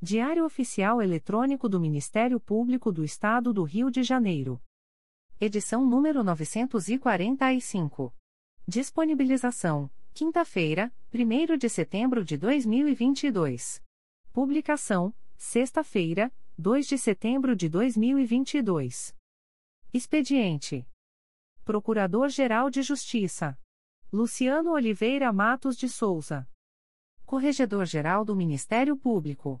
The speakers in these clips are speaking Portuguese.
Diário Oficial Eletrônico do Ministério Público do Estado do Rio de Janeiro. Edição número 945. Disponibilização: quinta-feira, 1 de setembro de 2022. Publicação: sexta-feira, 2 de setembro de 2022. Expediente: Procurador-Geral de Justiça Luciano Oliveira Matos de Souza. Corregedor-Geral do Ministério Público.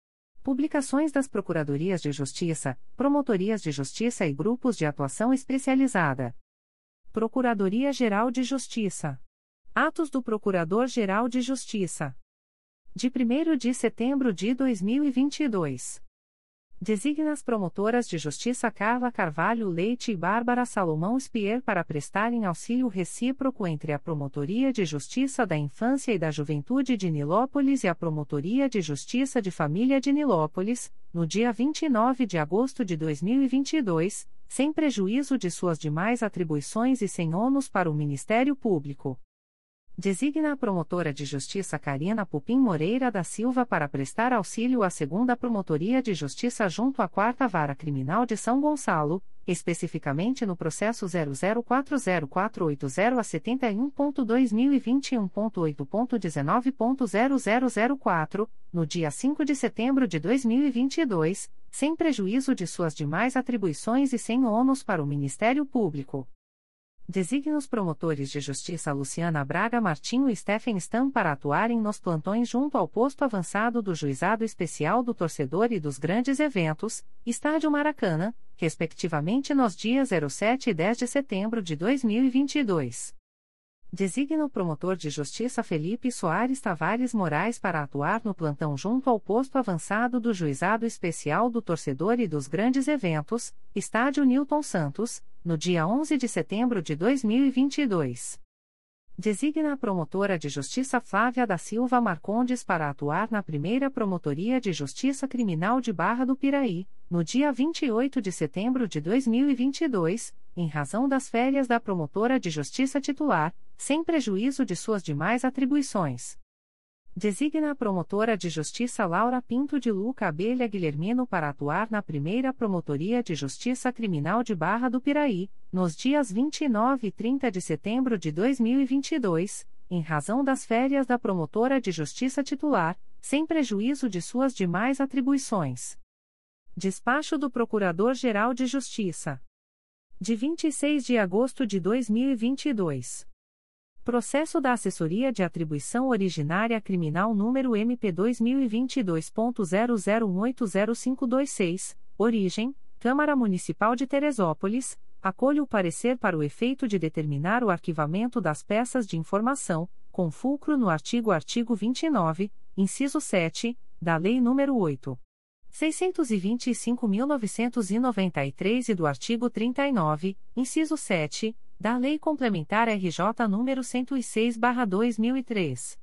Publicações das Procuradorias de Justiça, Promotorias de Justiça e Grupos de Atuação Especializada. Procuradoria-Geral de Justiça. Atos do Procurador-Geral de Justiça. De 1 de setembro de 2022. Designa as promotoras de justiça Carla Carvalho Leite e Bárbara Salomão Spier para prestarem auxílio recíproco entre a Promotoria de Justiça da Infância e da Juventude de Nilópolis e a Promotoria de Justiça de Família de Nilópolis, no dia 29 de agosto de 2022, sem prejuízo de suas demais atribuições e sem ônus para o Ministério Público. Designa a promotora de justiça Karina Pupim Moreira da Silva para prestar auxílio à segunda Promotoria de Justiça junto à quarta Vara Criminal de São Gonçalo, especificamente no processo 0040480 a 71.2021.8.19.0004, no dia 5 de setembro de 2022, sem prejuízo de suas demais atribuições e sem ônus para o Ministério Público. Designa os promotores de justiça Luciana Braga Martinho e Stephen Stam para atuarem nos plantões junto ao posto avançado do Juizado Especial do Torcedor e dos Grandes Eventos, Estádio Maracanã, respectivamente nos dias 07 e 10 de setembro de 2022. Designa o promotor de justiça Felipe Soares Tavares Moraes para atuar no plantão junto ao posto avançado do Juizado Especial do Torcedor e dos Grandes Eventos, Estádio Newton Santos, no dia 11 de setembro de 2022. Designa a promotora de justiça Flávia da Silva Marcondes para atuar na primeira Promotoria de Justiça Criminal de Barra do Piraí, no dia 28 de setembro de 2022, em razão das férias da promotora de justiça titular, sem prejuízo de suas demais atribuições. Designa a promotora de justiça Laura Pinto de Luca Abelha Guilhermino para atuar na primeira Promotoria de Justiça Criminal de Barra do Piraí, nos dias 29 e 30 de setembro de 2022, em razão das férias da promotora de justiça titular, sem prejuízo de suas demais atribuições. Despacho do Procurador-Geral de Justiça. De 26 de agosto de 2022. Processo da Assessoria de Atribuição Originária Criminal número MP 2022.00180526, origem, Câmara Municipal de Teresópolis, acolho o parecer para o efeito de determinar o arquivamento das peças de informação, com fulcro no artigo artigo 29, inciso 7, da Lei nº 8. 625.993 e do artigo 39, inciso 7, da Lei Complementar RJ nº 106/2003.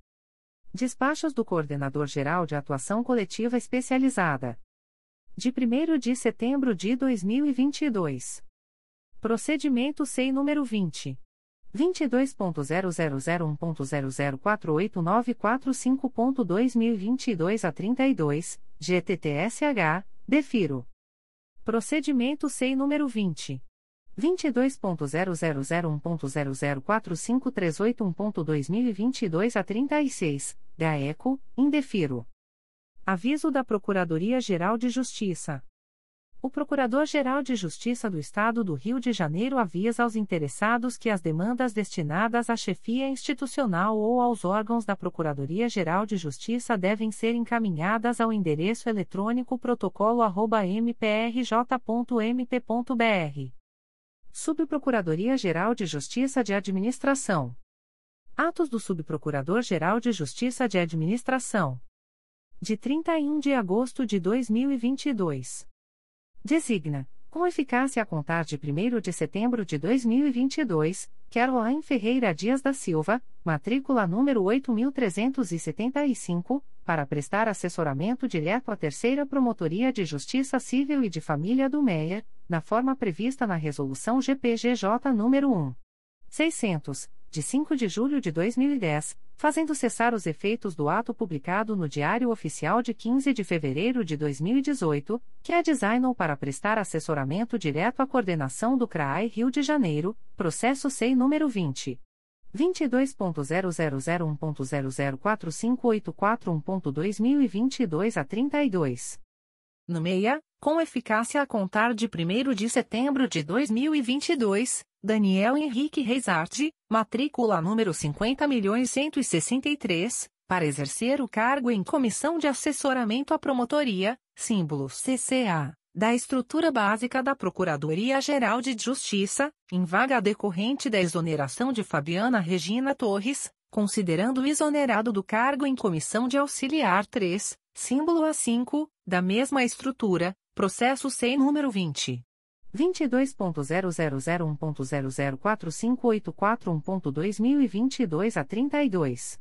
Despachos do Coordenador-Geral de Atuação Coletiva Especializada. De 1 de setembro de 2022. Procedimento SEI número 20. 22.0001.0048945.2022 a 32, GTTSH, defiro. Procedimento SEI número 20. 22.0001.0045381.2022 a 36, GAECO, indefiro. Aviso da Procuradoria-Geral de Justiça. O Procurador-Geral de Justiça do Estado do Rio de Janeiro avisa aos interessados que as demandas destinadas à chefia institucional ou aos órgãos da Procuradoria-Geral de Justiça devem ser encaminhadas ao endereço eletrônico protocolo@mprj.mp.br. Subprocuradoria-Geral de Justiça de Administração. Atos do Subprocurador-Geral de Justiça de Administração. De 31 de agosto de 2022. Designa, com eficácia a contar de 1 de setembro de 2022, Caroline Ferreira Dias da Silva, matrícula número 8375, para prestar assessoramento direto à Terceira Promotoria de Justiça Civil e de Família do Meier, na forma prevista na Resolução GPGJ nº 1. 600, de 5 de julho de 2010, fazendo cessar os efeitos do ato publicado no Diário Oficial de 15 de fevereiro de 2018, que é designou para prestar assessoramento direto à coordenação do CRAI Rio de Janeiro, processo SEI número 20. 22.0001.0045841.2022 a 32. No MEIA, com eficácia a contar de 1 de setembro de 2022, Daniel Henrique Reisarte, matrícula número 50.163, para exercer o cargo em Comissão de Assessoramento à Promotoria, símbolo CCA, da estrutura básica da Procuradoria-Geral de Justiça, em vaga decorrente da exoneração de Fabiana Regina Torres, considerando exonerado do cargo em Comissão de Auxiliar 3, símbolo A5, da mesma estrutura, processo SEI número 20. 22.0001.0045841.2022 a 32.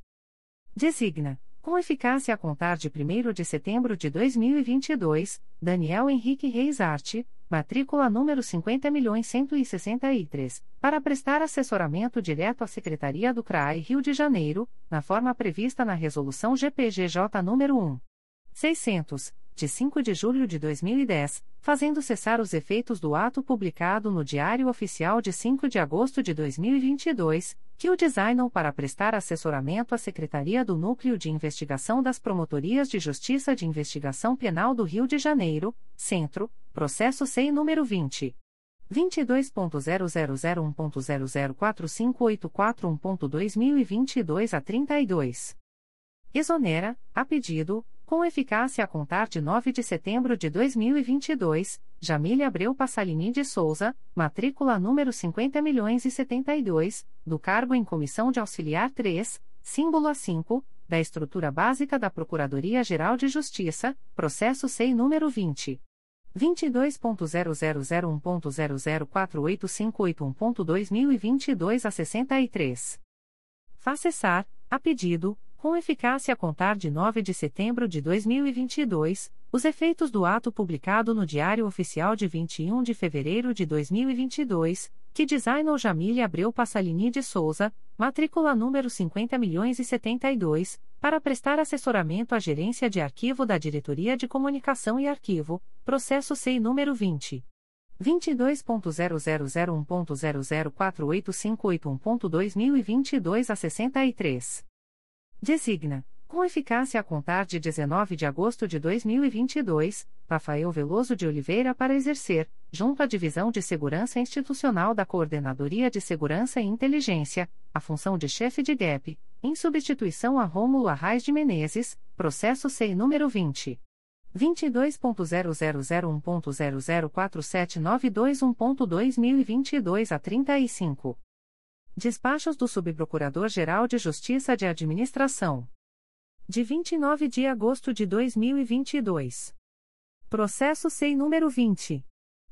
Designa, com eficácia a contar de 1 de setembro de 2022, Daniel Henrique Reis Arte, matrícula número 50.163, para prestar assessoramento direto à Secretaria do CRAI Rio de Janeiro, na forma prevista na Resolução GPGJ nº 1. 600, de 5 de julho de 2010, fazendo cessar os efeitos do ato publicado no Diário Oficial de 5 de agosto de 2022, que o designou para prestar assessoramento à Secretaria do Núcleo de Investigação das Promotorias de Justiça de Investigação Penal do Rio de Janeiro, Centro, processo SEI número 20. 22.0001.0045841.2022 a 32. Exonera, a pedido, com eficácia a contar de 9 de setembro de 2022, Jamília Abreu Passalini de Souza, matrícula número 50.072, do cargo em Comissão de Auxiliar 3, símbolo A5, da estrutura básica da Procuradoria-Geral de Justiça, processo SEI número 20. 22.0001.0048581.2022 a 63. Faz cessar, a pedido, com eficácia a contar de 9 de setembro de 2022, os efeitos do ato publicado no Diário Oficial de 21 de fevereiro de 2022, que designou Jamília Abreu Passalini de Souza, matrícula número 50.072, para prestar assessoramento à gerência de arquivo da Diretoria de Comunicação e Arquivo, processo SEI número 20. 22.0001.0048581.2022 a 63. Designa, com eficácia a contar de 19 de agosto de 2022, Rafael Veloso de Oliveira para exercer, junto à Divisão de Segurança Institucional da Coordenadoria de Segurança e Inteligência, a função de chefe de GAP, em substituição a Rômulo Arraes de Menezes, processo SEI número 20. 22.0001.0047921.2022 a 35. Despachos do Subprocurador-Geral de Justiça de Administração. De 29 de agosto de 2022. Processo SEI número 20.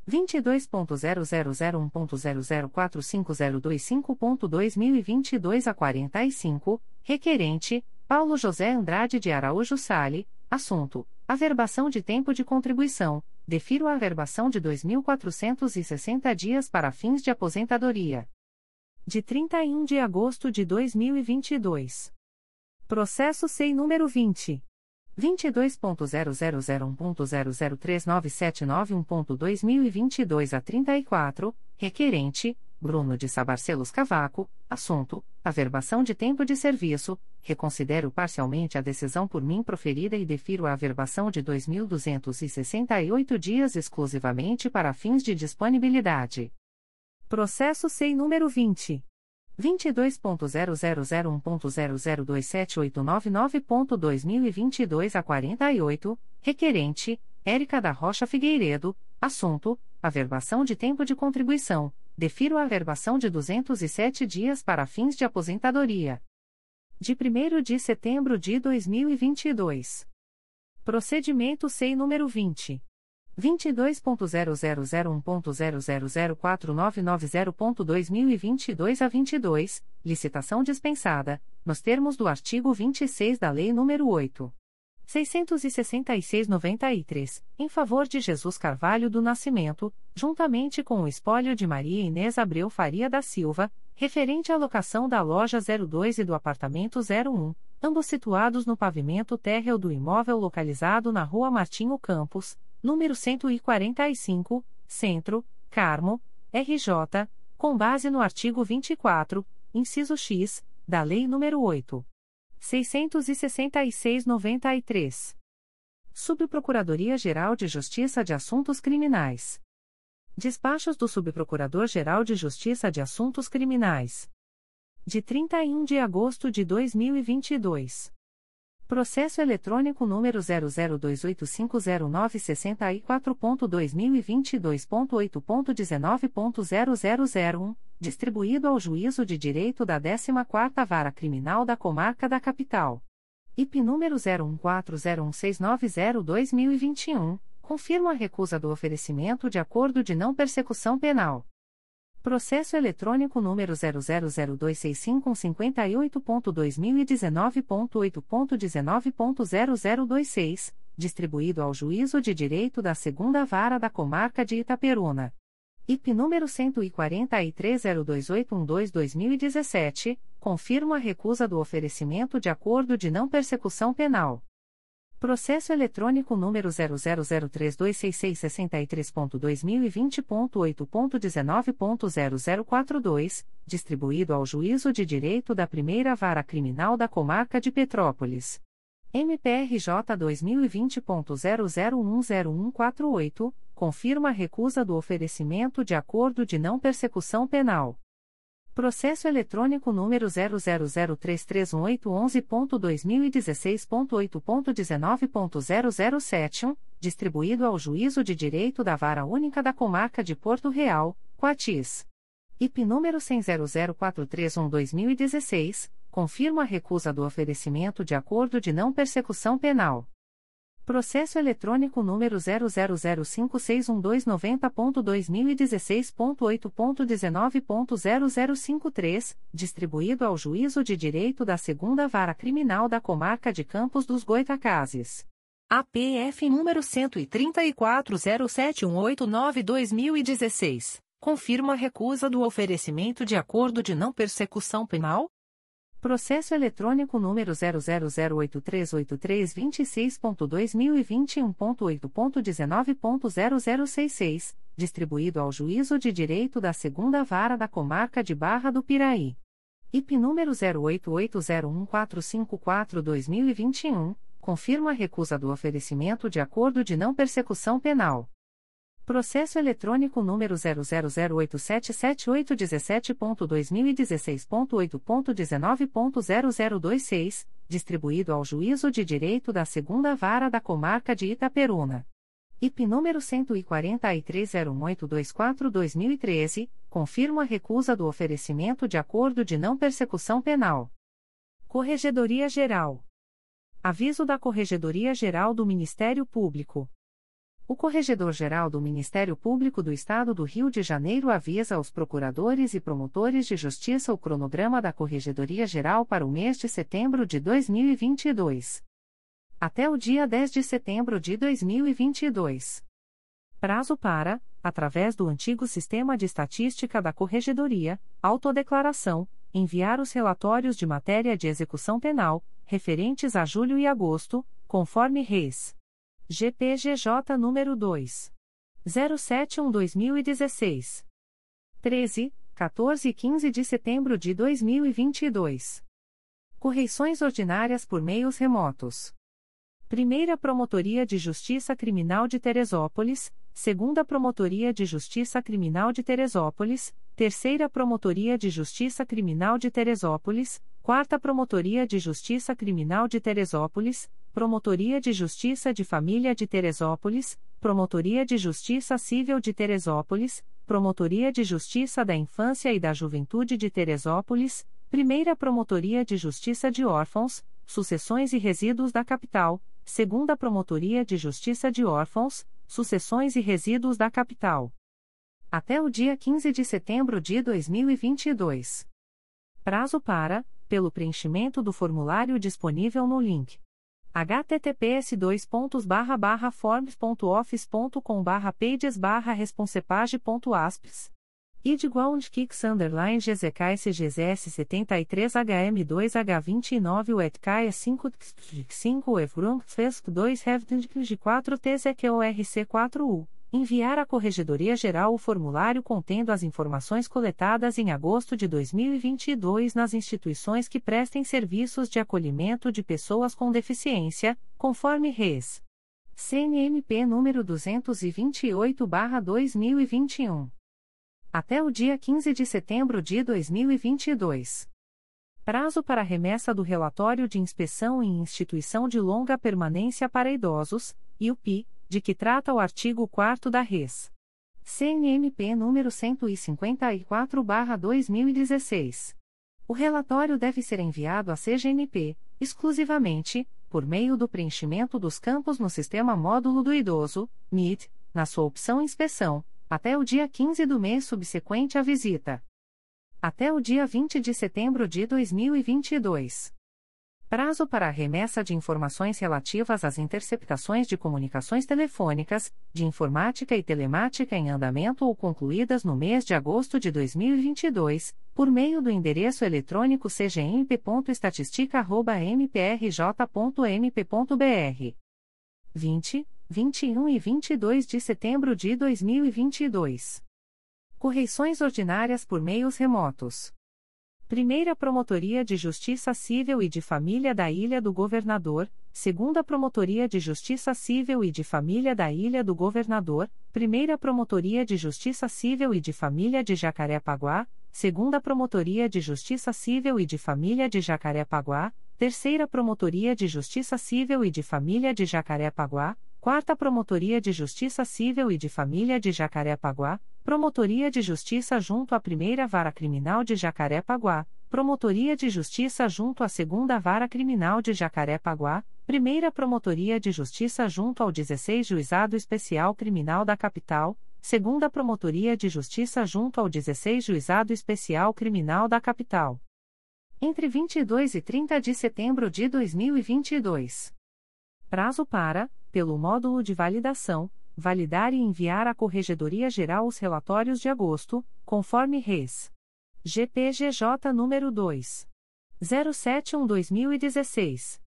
22.0001.0045025.2022 a 45, requerente, Paulo José Andrade de Araújo Sale, assunto, averbação de tempo de contribuição, defiro a averbação de 2.460 dias para fins de aposentadoria. De 31 de agosto de 2022. Processo SEI número 20. 22.0001.0039791.2022 a 34, requerente, Bruno de Sabarcelos Cavaco, assunto, averbação de tempo de serviço, reconsidero parcialmente a decisão por mim proferida e defiro a averbação de 2.268 dias exclusivamente para fins de disponibilidade. Processo SEI número 20. 22.0001.0027899.2022 a 48, requerente, Érica da Rocha Figueiredo, assunto, averbação de tempo de contribuição, defiro a averbação de 207 dias para fins de aposentadoria. De 1 de setembro de 2022. Procedimento SEI número 20. 22.0001.0004990.2022 a 22, licitação dispensada, nos termos do artigo 26 da Lei nº 8. 666-93, em favor de Jesus Carvalho do Nascimento, juntamente com o espólio de Maria Inês Abreu Faria da Silva, referente à locação da loja 02 e do apartamento 01, ambos situados no pavimento térreo do imóvel localizado na Rua Martinho Campos, número 145, Centro, Carmo, RJ, com base no artigo 24, inciso X, da Lei nº 8. 666-93. Subprocuradoria-Geral de Justiça de Assuntos Criminais. Despachos do Subprocurador-Geral de Justiça de Assuntos Criminais. De 31 de agosto de 2022. Processo eletrônico número 002850964.2022.8.19.0001, distribuído ao Juízo de Direito da 14ª Vara Criminal da Comarca da Capital. IP número 01401690-2021, confirma a recusa do oferecimento de acordo de não persecução penal Processo eletrônico número 0002655.2019.8.19.0026, distribuído ao Juízo de Direito da Segunda Vara da Comarca de Itaperuna. IP número 14302812-2017, confirma a recusa do oferecimento de acordo de não persecução penal Processo eletrônico número 000326663.2020.8.19.0042, distribuído ao Juízo de Direito da Primeira Vara Criminal da Comarca de Petrópolis. MPRJ 2020.00100148, confirma a recusa do oferecimento de acordo de não persecução penal Processo eletrônico número 0003318.2016.8.19.0071, distribuído ao Juízo de Direito da Vara Única da Comarca de Porto Real, Coatis. IP número 1000431-2016, confirma a recusa do oferecimento de acordo de não persecução penal Processo eletrônico número 000561290.2016.8.19.0053, distribuído ao Juízo de Direito da Segunda Vara Criminal da Comarca de Campos dos Goitacazes. APF número 13407189-2016. Confirma a recusa do oferecimento de acordo de não persecução penal? Processo eletrônico número 0008383.2021.8.19.0066, distribuído ao Juízo de Direito da Segunda Vara da Comarca de Barra do Piraí. IP número 08801454-2021, confirma a recusa do oferecimento de acordo de não persecução penal Processo eletrônico número 000877817.2016.8.19.0026, distribuído ao Juízo de Direito da Segunda Vara da Comarca de Itaperuna. IP número 14301824-2013, confirma a recusa do oferecimento de acordo de não persecução penal. Corregedoria Geral. Aviso da Corregedoria Geral do Ministério Público. O Corregedor-Geral do Ministério Público do Estado do Rio de Janeiro avisa aos procuradores e promotores de justiça o cronograma da Corregedoria-Geral para o mês de setembro de 2022. Até o dia 10 de setembro de 2022. Prazo para, através do antigo Sistema de Estatística da Corregedoria, autodeclaração, enviar os relatórios de matéria de execução penal, referentes a julho e agosto, conforme Reis. GPGJ número 2. 071-2016. 13, 14 e 15 de setembro de 2022. Correições ordinárias por meios remotos. Primeira Promotoria de Justiça Criminal de Teresópolis, Segunda Promotoria de Justiça Criminal de Teresópolis, Terceira Promotoria de Justiça Criminal de Teresópolis, Quarta Promotoria de Justiça Criminal de Teresópolis, Promotoria de Justiça de Família de Teresópolis, Promotoria de Justiça Civil de Teresópolis, Promotoria de Justiça da Infância e da Juventude de Teresópolis, Primeira Promotoria de Justiça de Órfãos, Sucessões e Resíduos da Capital, Segunda Promotoria de Justiça de Órfãos, Sucessões e Resíduos da Capital. Até o dia 15 de setembro de 2022. Prazo para, pelo preenchimento do formulário disponível no link https forms.office.com pages responsepage.aspes id kicks underline gzks gzs 73 hm2 h29 wetkaia 5 5 evron fesc 2 hevding de 4 tzqorc 4 u enviar à Corregedoria Geral o formulário contendo as informações coletadas em agosto de 2022 nas instituições que prestem serviços de acolhimento de pessoas com deficiência, conforme Res. CNMP número 228/2021. Até o dia 15 de setembro de 2022. Prazo para remessa do relatório de inspeção em instituição de longa permanência para idosos, IUPI, de que trata o artigo 4 da Res. CNMP número 154/2016. O relatório deve ser enviado à CGNP, exclusivamente, por meio do preenchimento dos campos no Sistema Módulo do Idoso, MIT, na sua opção Inspeção, até o dia 15 do mês subsequente à visita. Até o dia 20 de setembro de 2022. Prazo para a remessa de informações relativas às interceptações de comunicações telefônicas, de informática e telemática em andamento ou concluídas no mês de agosto de 2022, por meio do endereço eletrônico cgmp.estatistica.mprj.mp.br. 20, 21 e 22 de setembro de 2022. Correições ordinárias por meios remotos. Primeira Promotoria de Justiça Civil e de Família da Ilha do Governador, Segunda Promotoria de Justiça Civil e de Família da Ilha do Governador, Primeira Promotoria de Justiça Civil e de Família de Jacarepaguá, Segunda Promotoria de Justiça Civil e de Família de Jacarepaguá, Terceira Promotoria de Justiça Civil e de Família de Jacarepaguá, Quarta Promotoria de Justiça Civil e de Família de Jacarepaguá, Promotoria de Justiça junto à Primeira Vara Criminal de Jacarepaguá, Promotoria de Justiça junto à Segunda Vara Criminal de Jacarepaguá, Primeira Promotoria de Justiça junto ao 16 Juizado Especial Criminal da Capital, Segunda Promotoria de Justiça junto ao 16 Juizado Especial Criminal da Capital. Entre 22 e 30 de setembro de 2022. Prazo para, pelo módulo de validação, validar e enviar à Corregedoria Geral os relatórios de agosto, conforme Res. GPGJ número 2. 071-2016.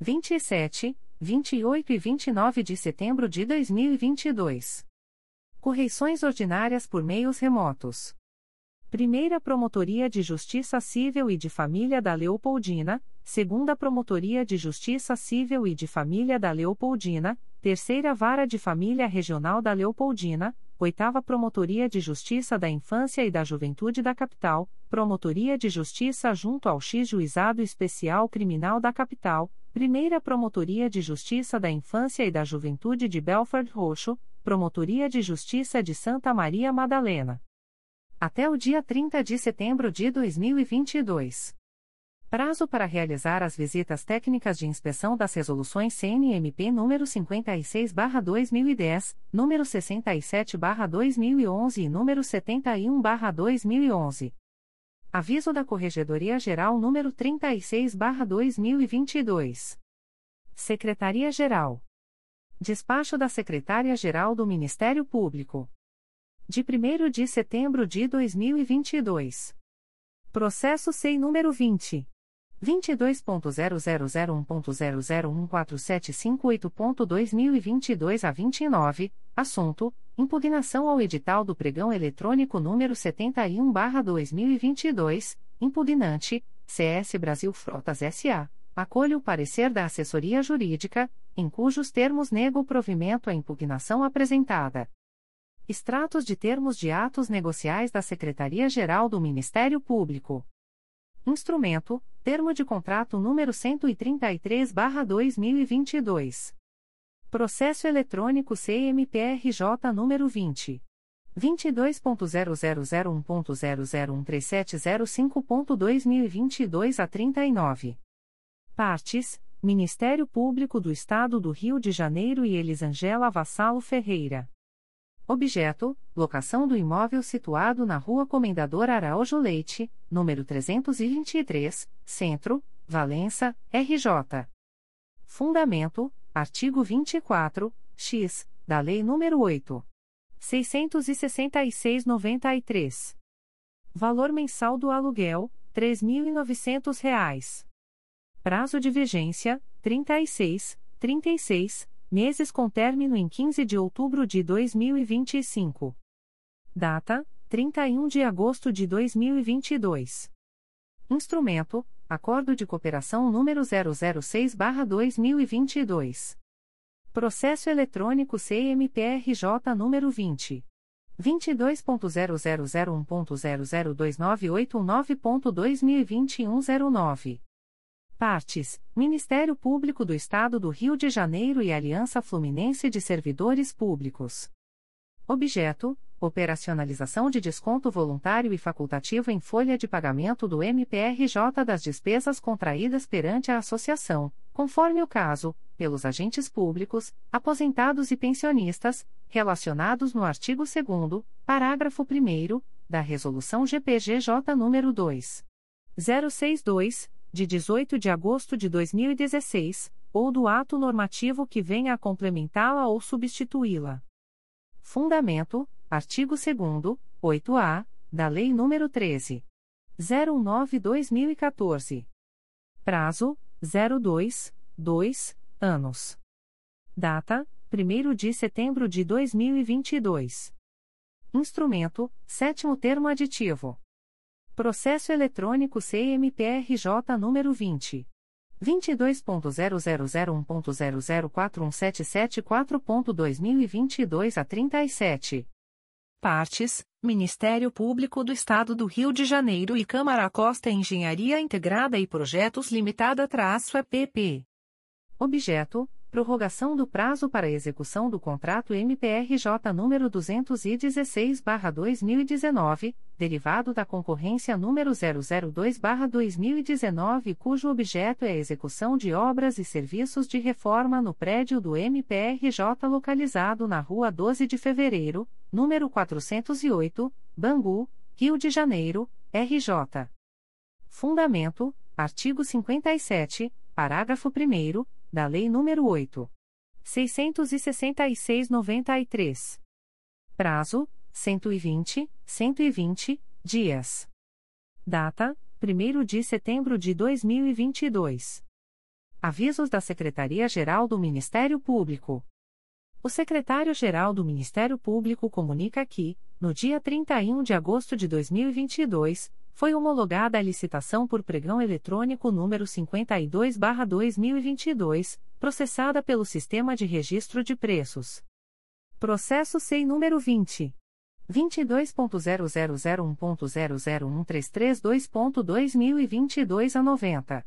27, 28 e 29 de setembro de 2022. Correições ordinárias por meios remotos. Primeira Promotoria de Justiça Civil e de Família da Leopoldina, Segunda Promotoria de Justiça Civil e de Família da Leopoldina, Terceira Vara de Família Regional da Leopoldina, Oitava Promotoria de Justiça da Infância e da Juventude da Capital, Promotoria de Justiça junto ao X Juizado Especial Criminal da Capital, Primeira Promotoria de Justiça da Infância e da Juventude de Belford Roxo, Promotoria de Justiça de Santa Maria Madalena. Até o dia 30 de setembro de 2022. Prazo para realizar as visitas técnicas de inspeção das resoluções CNMP número 56/2010, número 67/2011 e número 71/2011. Aviso da Corregedoria Geral número 36/2022. Secretaria-Geral. Despacho da Secretária-Geral do Ministério Público. De 1 de setembro de 2022. Processo SEI número 20. 22.0001.0014758.2022 a 29, assunto: impugnação ao edital do pregão eletrônico número 71/2022, impugnante: CS Brasil Frotas SA. Acolho o parecer da assessoria jurídica, em cujos termos nego o provimento à impugnação apresentada. Extratos de termos de atos negociais da Secretaria-Geral do Ministério Público. Instrumento: Termo de contrato número 133/2022. Processo eletrônico CMPRJ número 20 22.0001.0013705.2022 a 39. Partes: Ministério Público do Estado do Rio de Janeiro e Elisangela Vassalo Ferreira. Objeto: locação do imóvel situado na Rua Comendador Araújo Leite, número 323, Centro, Valença, RJ. Fundamento: artigo 24, x, da Lei nº 8. 666-93. Valor mensal do aluguel: R$ 3.900. Prazo de vigência: 36, 36 meses com término em 15 de outubro de 2025. Data: 31 de agosto de 2022. Instrumento: Acordo de Cooperação número 006/2022. Processo eletrônico CMPRJ número 20 22.0001.0029819.2021 09. Partes: Ministério Público do Estado do Rio de Janeiro e Aliança Fluminense de Servidores Públicos. Objeto: Operacionalização de desconto voluntário e facultativo em folha de pagamento do MPRJ das despesas contraídas perante a associação, conforme o caso, pelos agentes públicos, aposentados e pensionistas, relacionados no artigo 2 parágrafo 1 da Resolução GPGJ nº 2. 062 de 18 de agosto de 2016, ou do ato normativo que venha a complementá-la ou substituí-la. Fundamento: artigo 2 8-A, da Lei nº 13. 019-2014. Prazo: 02, 2, anos. Data: 1 de setembro de 2022. Instrumento: sétimo termo aditivo. Processo eletrônico CMPRJ número 20. 22.0001.0041774.2022 a 37. Partes: Ministério Público do Estado do Rio de Janeiro e Câmara Costa Engenharia Integrada e Projetos Limitada-EPP. Objeto: prorrogação do prazo para execução do contrato MPRJ número 216/2019, derivado da concorrência número 002/2019, cujo objeto é a execução de obras e serviços de reforma no prédio do MPRJ localizado na Rua 12 de Fevereiro, número 408, Bangu, Rio de Janeiro, RJ. Fundamento: artigo 57, parágrafo 1 da Lei nº 8. 666-93. Prazo: 120, 120 dias. Data: 1 de setembro de 2022. Avisos da Secretaria-Geral do Ministério Público. O secretário-geral do Ministério Público comunica que, no dia 31 de agosto de 2022, foi homologada a licitação por pregão eletrônico número 52/2022, processada pelo Sistema de Registro de Preços. Processo SEI número 20. 22.0001.0013332.2022 a 90.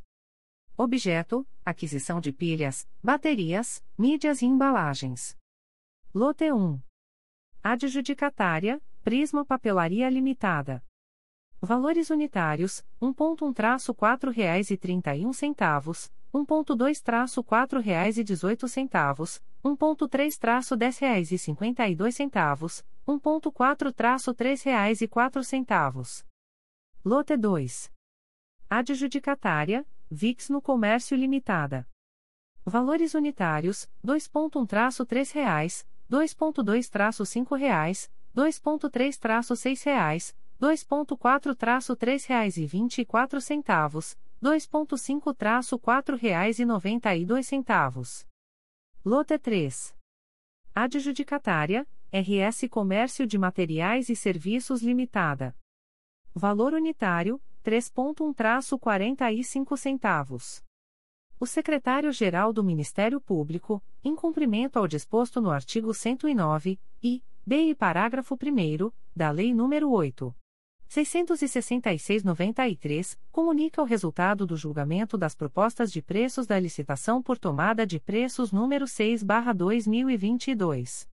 Objeto: aquisição de pilhas, baterias, mídias e embalagens. Lote 1. Adjudicatária: Prisma Papelaria Limitada. Valores unitários: 1.1-4 reais e 31 centavos 1.2-4 reais e 18 centavos 1.3-10 reais e 52 centavos 1.4-3 reais e 4 centavos Lote 2. Adjudicatária: VIX no Comércio Limitada. Valores unitários: 2.1-3 reais 2.2-5 reais 2.3-6 reais 2.4-3 reais e 24 centavos, 2.5-4 reais e 92 centavos. Lote 3. Adjudicatária, RS Comércio de Materiais e Serviços Limitada. Valor unitário, 3.1-45 centavos. O secretário-geral do Ministério Público, em cumprimento ao disposto no artigo 109, I, b e parágrafo 1 da Lei nº 8. 666-93, comunica o resultado do julgamento das propostas de preços da licitação por tomada de preços número 6/2022.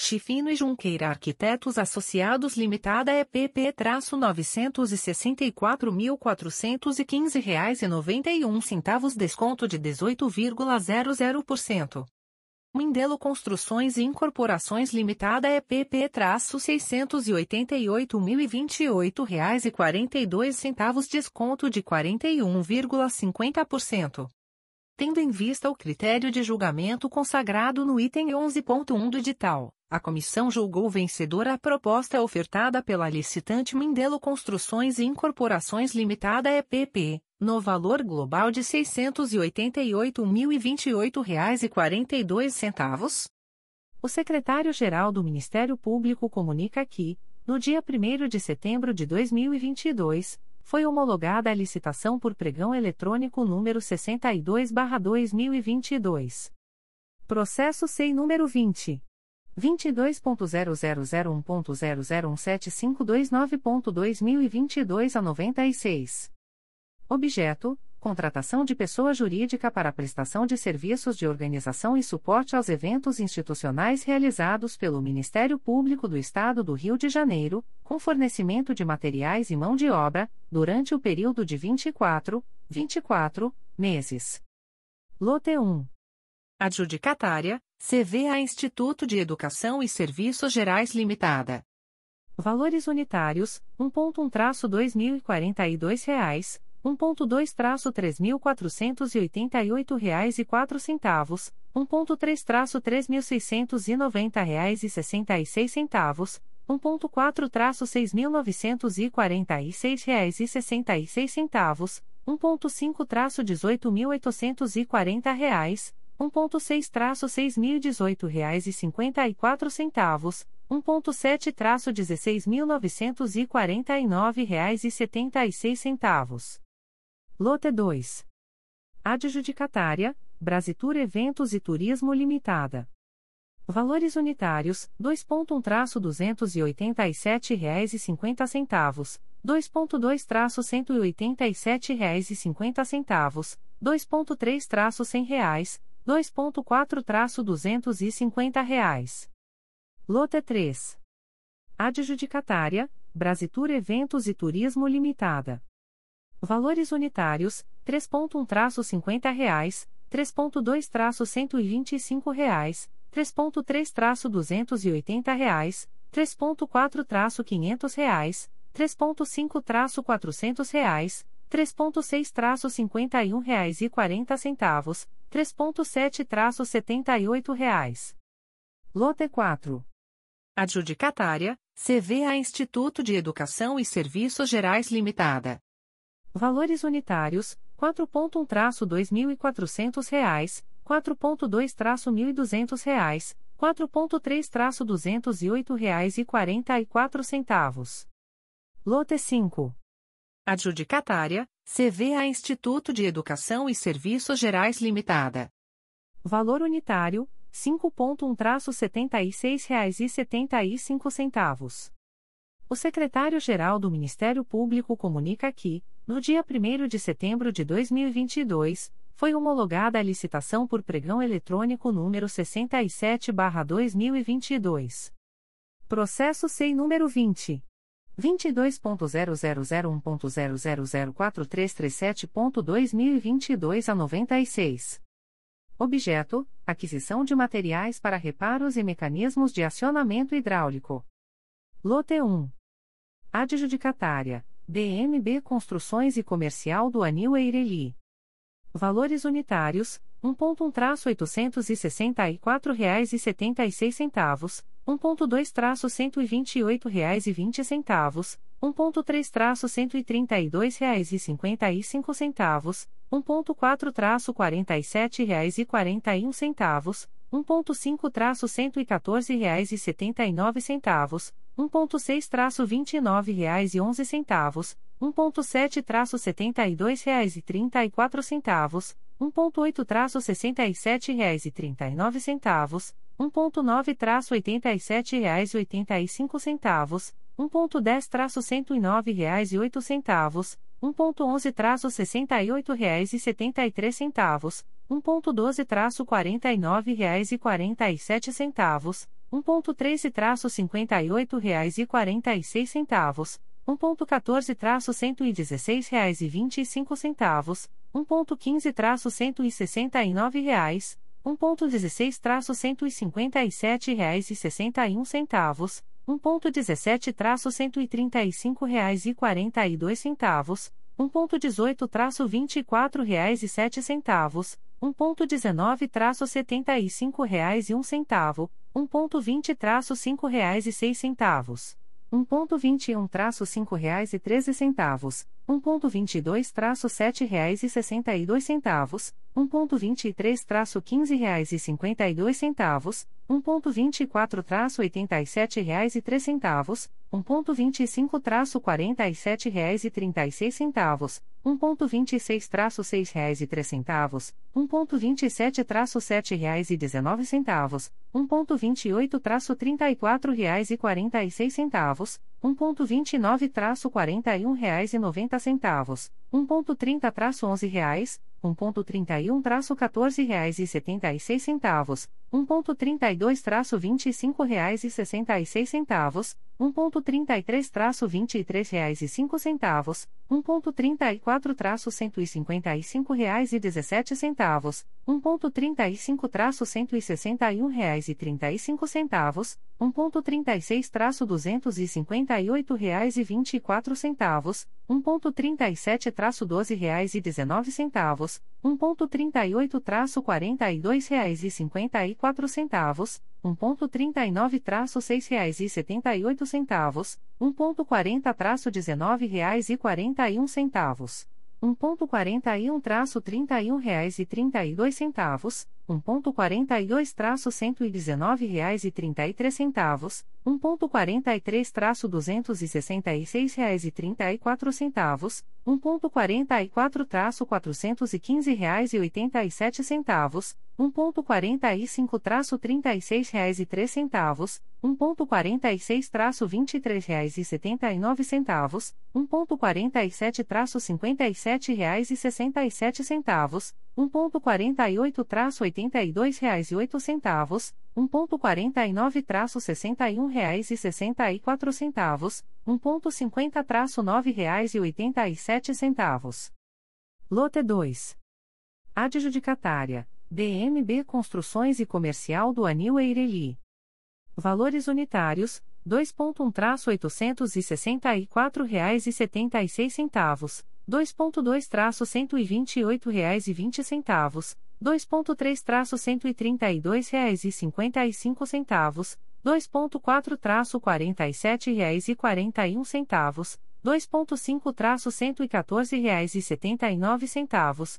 Chifino e Junqueira Arquitetos Associados Limitada EPP-964.415 reais e 91 centavos desconto de 18,00%. Mindelo Construções e Incorporações Limitada EPP-688.028 reais e 42 centavos desconto de 41,50%. Tendo em vista o critério de julgamento consagrado no item 11.1 do edital, a comissão julgou vencedora a proposta ofertada pela licitante Mindelo Construções e Incorporações Limitada EPP, no valor global de R$ 688.028,42. O secretário-geral do Ministério Público comunica que, no dia 1 de setembro de 2022, foi homologada a licitação por pregão eletrônico número 62/2022. Processo SEI número 20 22.0001.0017529.2022 a 96. Objeto: contratação de pessoa jurídica para prestação de serviços de organização e suporte aos eventos institucionais realizados pelo Ministério Público do Estado do Rio de Janeiro, com fornecimento de materiais e mão de obra, durante o período de 24, 24 meses. Lote 1. Adjudicatária: CVA Instituto de Educação e Serviços Gerais Limitada. Valores unitários: 1.1-2042 reais. 1.2-3.488 reais e quatro centavos, 1.3-3.690 reais e sessenta e seis centavos, 1.4-6.946 reais e sessenta e seis centavos, 1.5-18.840 reais, 1.6-6.018 reais e cinquenta e quatro centavos, 1.7-16.949 reais e setenta e seis centavos. Lote 2. Adjudicatária, Brasitur Eventos e Turismo Limitada. Valores unitários, 2.1-287,50 reais e 2.2-187,50 reais e 2.3-100 reais, 2.4-250 reais. Lote 3. Adjudicatária, Brasitur Eventos e Turismo Limitada. Valores unitários: 3.1-50 reais, 3.2-125 reais, 3.3-280 reais, 3.4-500 reais, 3.5-400 reais, 3.6-51 reais e 40 centavos, 3.7-78 reais. Lote 4. Adjudicatária: CVA Instituto de Educação e Serviços Gerais Limitada. Valores unitários: 4.1-2.400 reais, 4.2-1.200 reais, 4.3-208 reais e 44 centavos. Lote 5. Adjudicatária: CVA Instituto de Educação e Serviços Gerais Limitada. Valor unitário, R$ 5.1-76,75. O secretário-geral do Ministério Público comunica que, no dia 1 de setembro de 2022, foi homologada a licitação por pregão eletrônico número 67-2022. Processo SEI número 20. 22.0001.0004337.2022 a 96. Objeto: aquisição de materiais para reparos e mecanismos de acionamento hidráulico. Lote 1. Adjudicatária: DMB Construções e Comercial do Anil Eireli. Valores unitários: 1.1-864,76 reais, 1.2-128,20 reais, 1.3-132,55 reais, 1.4-47 reais e 41 centavos, 1.5-114 reais e 79 centavos, 1.6-29 reais e 11 centavos, 1.7-72 reais e 34 centavos, 1.8-67 reais e 39 centavos, 1.9-87 reais e 85 centavos, 1.10-109 reais e 8 centavos, 1.11-68 reais e 73 centavos, 1.12-49 reais e 47 centavos, 1.13-58 reais e 46 centavos, 1.14-116 reais e 25 centavos, 1.15-169 reais, 1.16-157 reais e 61 centavos, 1.17-135 reais e 42 centavos, 1.18-24 reais e 7 centavos, 1.19-75 reais e 1 centavo, 1.20-5 reais e 6 centavos. 1.21-5 reais e 13 centavos, 1.22-7 reais e 62 centavos, 1.23-15 reais e 52 centavos, 1.24-87 reais e 3 centavos, 1.25-47 reais e 36 centavos, 1.26-6 reais e 3 centavos, 1.27-7 reais e 19 centavos, 1.28-34 reais e 46 centavos, 1.29-41 reais e 90 centavos, 1.30-11 reais, 1.31-14 reais e 76 centavos, 1.32-25 reais e 66 centavos, 1.33-23 reais e 5 centavos, 1.34-155 reais e 17 centavos, 1.35-161 reais e 35 centavos, 1.36-258 reais e 24 centavos, 1.37-12 reais e 19 centavos, 1.38-42 reais e 54 centavos, 1.39-6 reais e 78 centavos, 1.40-19 reais e 41 centavos. 1.41-31 reais e 32 centavos, 1.42-119 reais e 33 centavos, 1.43-266 reais e 34 centavos, 1.44-415 reais e 87 centavos, 1.45-36 reais e 3 centavos, 1.46-23 reais e 79 centavos, 1.47-57 reais e 67 centavos, 1.48-82 reais e 8 centavos, 1.49-61 reais e 64 centavos, 1.50-9 reais e 87 centavos. Lote 2. Adjudicatária, DMB Construções e Comercial do Anil Eireli. Valores unitários, 2.1-864 reais e 76 centavos, 2.2-128 reais e 20 centavos, 2.3-132 reais e 55 centavos, 2.4-47 reais e 41 centavos, 2.5-114 reais e 79 centavos,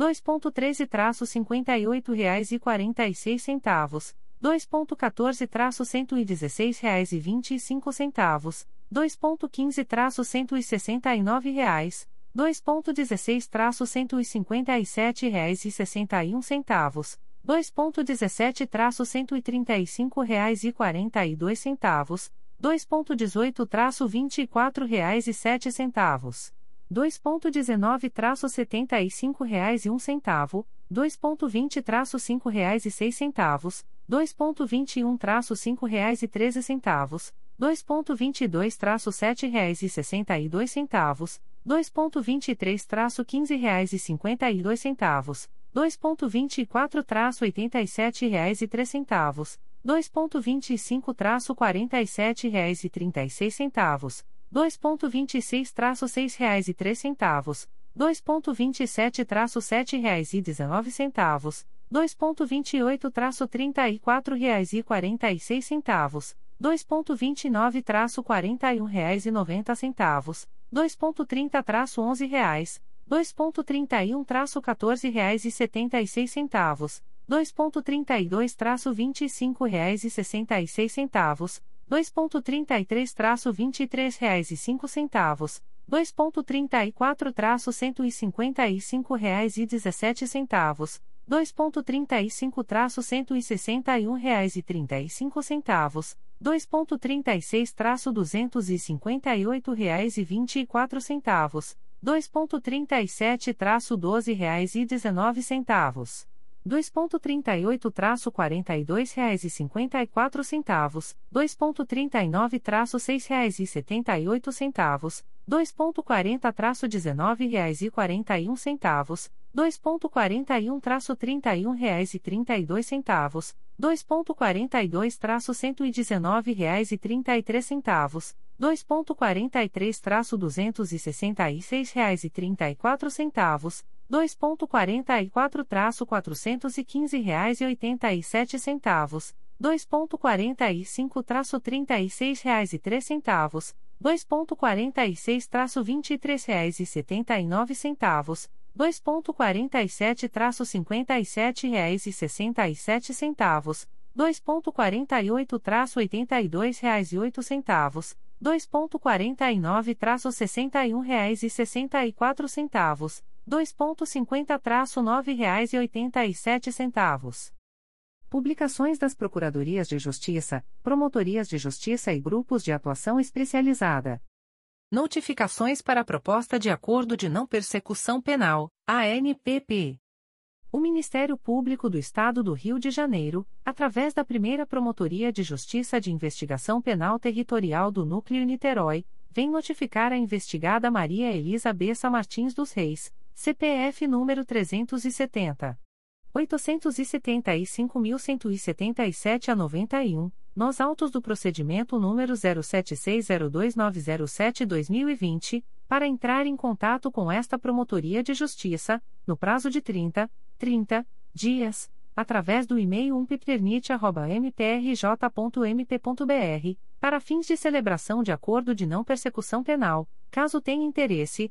2.10-109,08, 2.11-68,73, 2.12-49,47, 2.13-58,46, 2.14-116,25, 2.15-169 reais, 2.16-157 reais e 61 centavos, 2.17-135 reais. e 42 centavos, 2.18-24 reais e 7 centavos, 2.19-75 reais e 1 centavo, 2.20-5 reais e 6 centavos, 2.21-5 reais e 13 centavos, 2.22-7 reais e 62 centavos, 2.23-15 reais e 52 centavos, 2.24-87 reais e 3 centavos, 2.25-47 reais e 36 centavos, 2.26-6 reais e 3 centavos, 2.27-7 reais e 19 centavos, 2.28-34 reais e 46 centavos, 2.29-41 reais e 90 centavos, 2.30-11 reais, 2.31-14 reais e 76 centavos, 2.32-25 reais e 66 centavos, 2.33-23 reais e 5 centavos, 2.34-155 reais e 17 centavos, 2.35-161 reais e 35 centavos, 2.36-258 reais e 24 centavos, 2.37-12 reais e 19 centavos. 2.38-42 reais e 54 centavos, 2.39-6 reais e 78 centavos, 2.40-19 reais e 41 centavos, 2.41-31 reais e 32 centavos, 2.42-119 reais e 33 centavos, 2.43-266 reais e 34 centavos, 2.44-415 reais e 87 centavos, 2.45-36 reais e 3 centavos, 2.46-23 reais e 79 centavos, 2.47-57 reais e 67 centavos, 2.48-82 reais e 8 centavos, 2.49-61 reais e 64 centavos, 2,50-9 reais e 87 centavos. Publicações das Procuradorias de Justiça, Promotorias de Justiça e Grupos de Atuação Especializada. Notificações para a Proposta de Acordo de Não Persecução Penal, ANPP. O Ministério Público do Estado do Rio de Janeiro, através da primeira Promotoria de Justiça de Investigação Penal Territorial do Núcleo Niterói, vem notificar a investigada Maria Elisa Bessa Martins dos Reis CPF número 370. 875.177 a 91, nos autos do procedimento número 07602907-2020, para entrar em contato com esta Promotoria de Justiça, no prazo de 30, 30 dias, através do e-mail umpipernit.mprj.mp.br, para fins de celebração de acordo de não persecução penal, caso tenha interesse,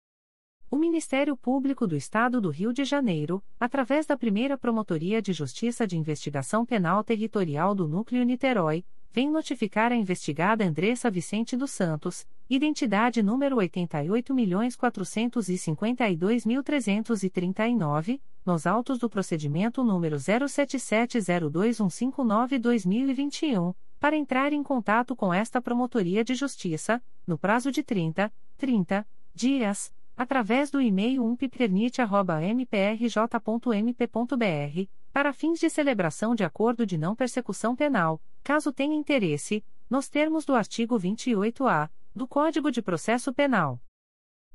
O Ministério Público do Estado do Rio de Janeiro, através da primeira Promotoria de Justiça de Investigação Penal Territorial do Núcleo Niterói, vem notificar a investigada Andressa Vicente dos Santos, identidade número 88.452.339, nos autos do procedimento número 07702159-2021, para entrar em contato com esta Promotoria de Justiça, no prazo de 30, 30 dias através do e-mail umpipternit.mprj.mp.br, para fins de celebração de acordo de não persecução penal, caso tenha interesse, nos termos do artigo 28-A do Código de Processo Penal.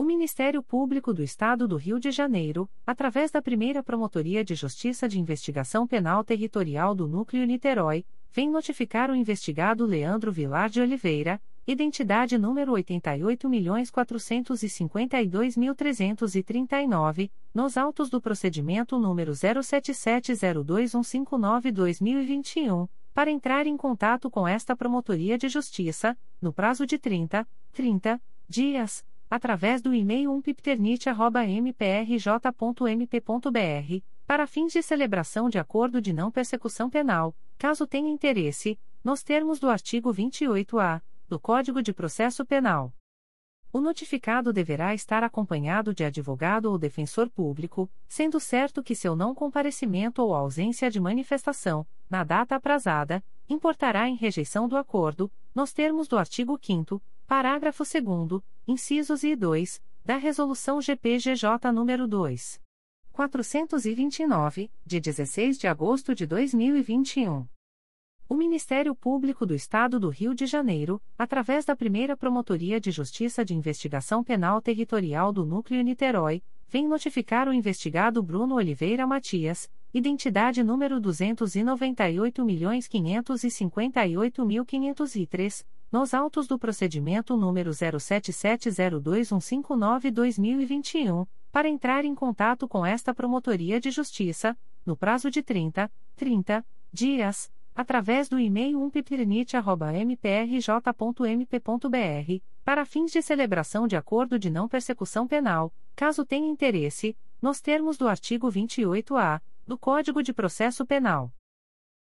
O Ministério Público do Estado do Rio de Janeiro, através da primeira Promotoria de Justiça de Investigação Penal Territorial do Núcleo Niterói, vem notificar o investigado Leandro Vilar de Oliveira, identidade número 88.452.339, nos autos do procedimento número 07702159-2021, para entrar em contato com esta Promotoria de Justiça, no prazo de 30, 30 dias através do e-mail umpipternit.mprj.mp.br, para fins de celebração de acordo de não persecução penal, caso tenha interesse, nos termos do artigo 28-A do Código de Processo Penal. O notificado deverá estar acompanhado de advogado ou defensor público, sendo certo que seu não comparecimento ou ausência de manifestação, na data aprazada, importará em rejeição do acordo, nos termos do artigo 5 Parágrafo 2 incisos e 2, da Resolução GPGJ nº 2. 429, de 16 de agosto de 2021. O Ministério Público do Estado do Rio de Janeiro, através da primeira Promotoria de Justiça de Investigação Penal Territorial do Núcleo Niterói, vem notificar o investigado Bruno Oliveira Matias, identidade número 298.558.503 nos autos do procedimento número 07702159-2021, para entrar em contato com esta Promotoria de Justiça, no prazo de 30, 30 dias, através do e-mail umpipternit.mprj.mp.br, para fins de celebração de acordo de não persecução penal, caso tenha interesse, nos termos do artigo 28-A do Código de Processo Penal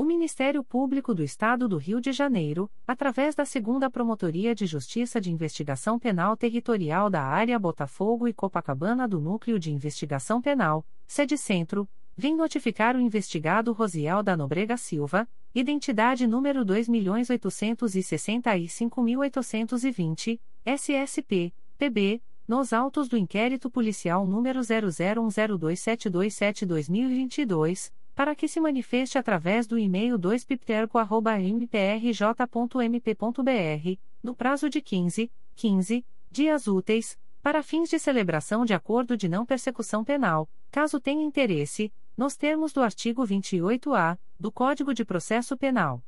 O Ministério Público do Estado do Rio de Janeiro, através da Segunda Promotoria de Justiça de Investigação Penal Territorial da Área Botafogo e Copacabana do Núcleo de Investigação Penal, sede Centro, vem notificar o investigado Rosiel da Nobrega Silva, identidade número 2.865.820, SSP, PB, nos autos do inquérito policial número 00102727-2022 para que se manifeste através do e-mail 2pipterco.mprj.mp.br, no prazo de 15, 15 dias úteis, para fins de celebração de acordo de não persecução penal, caso tenha interesse, nos termos do artigo 28-A do Código de Processo Penal.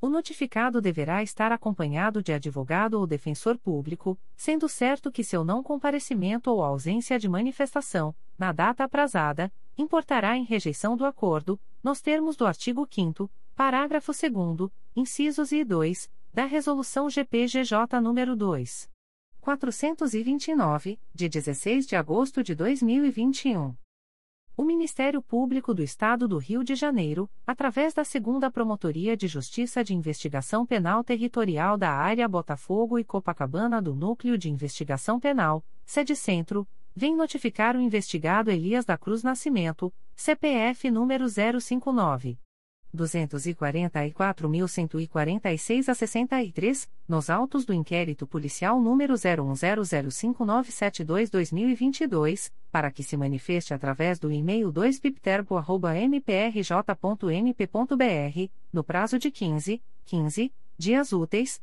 O notificado deverá estar acompanhado de advogado ou defensor público, sendo certo que seu não comparecimento ou ausência de manifestação, na data aprazada, importará em rejeição do acordo, nos termos do artigo 5 parágrafo 2 incisos e 2, da Resolução GPGJ nº 2. 429, de 16 de agosto de 2021. O Ministério Público do Estado do Rio de Janeiro, através da Segunda Promotoria de Justiça de Investigação Penal Territorial da Área Botafogo e Copacabana do Núcleo de Investigação Penal, sede Centro, vem notificar o investigado Elias da Cruz Nascimento, CPF número 059. 244.146 a 63, nos autos do inquérito policial número 01005972-2022, para que se manifeste através do e-mail 2pipterbo.mprj.mp.br, no prazo de 15, 15 dias úteis,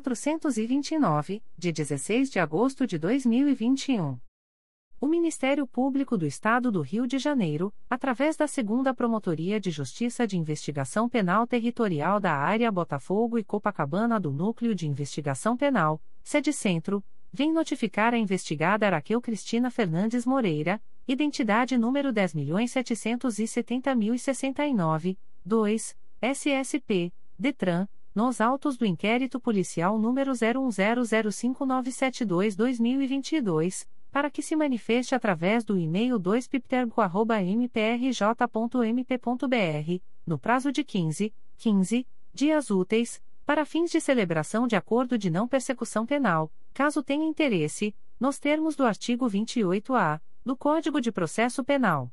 429, de 16 de agosto de 2021. O Ministério Público do Estado do Rio de Janeiro, através da Segunda Promotoria de Justiça de Investigação Penal Territorial da Área Botafogo e Copacabana do Núcleo de Investigação Penal, sede Centro, vem notificar a investigada Araqueu Cristina Fernandes Moreira, identidade número 10.770.069, 2, SSP, DETRAN, nos autos do inquérito policial número 01005972-2022 para que se manifeste através do e-mail 2pipterbo.mprj.mp.br, no prazo de 15, 15 dias úteis, para fins de celebração de acordo de não persecução penal, caso tenha interesse, nos termos do artigo 28-A do Código de Processo Penal.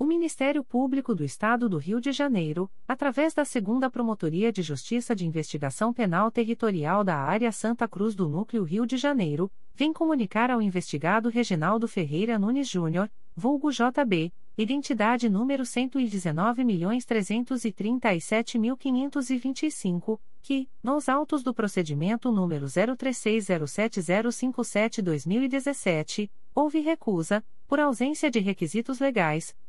O Ministério Público do Estado do Rio de Janeiro, através da Segunda Promotoria de Justiça de Investigação Penal Territorial da Área Santa Cruz do Núcleo Rio de Janeiro, vem comunicar ao investigado Reginaldo Ferreira Nunes Júnior, vulgo JB, identidade número 119.337.525, que, nos autos do procedimento número 03607057-2017, houve recusa, por ausência de requisitos legais,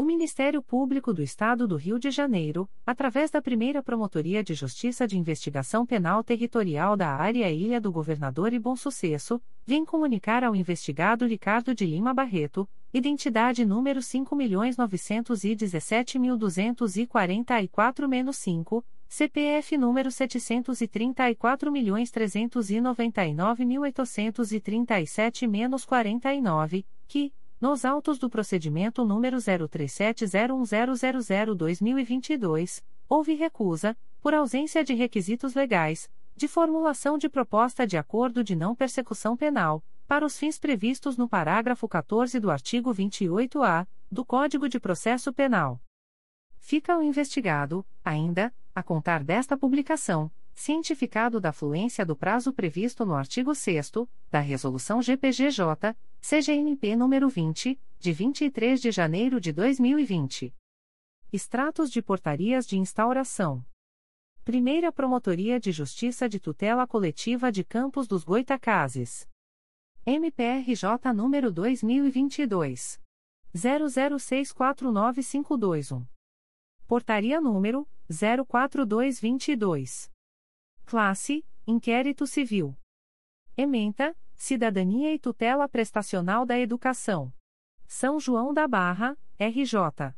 O Ministério Público do Estado do Rio de Janeiro, através da primeira Promotoria de Justiça de Investigação Penal Territorial da Área Ilha do Governador e Bom Sucesso, vem comunicar ao investigado Ricardo de Lima Barreto, identidade número 5.917.244-5, CPF número 734.399.837-49, que, nos autos do procedimento número 037010002022, houve recusa, por ausência de requisitos legais, de formulação de proposta de acordo de não persecução penal, para os fins previstos no parágrafo 14 do artigo 28-A do Código de Processo Penal. Fica o investigado, ainda, a contar desta publicação, cientificado da fluência do prazo previsto no artigo 6 da Resolução GPGJ, CGNP número 20, de 23 de janeiro de 2020. Extratos de portarias de instauração. Primeira Promotoria de Justiça de Tutela Coletiva de Campos dos Goitacazes. MPRJ número 2022 00649521. Portaria número 04222. Classe: Inquérito Civil. Ementa: Cidadania e Tutela Prestacional da Educação. São João da Barra, RJ.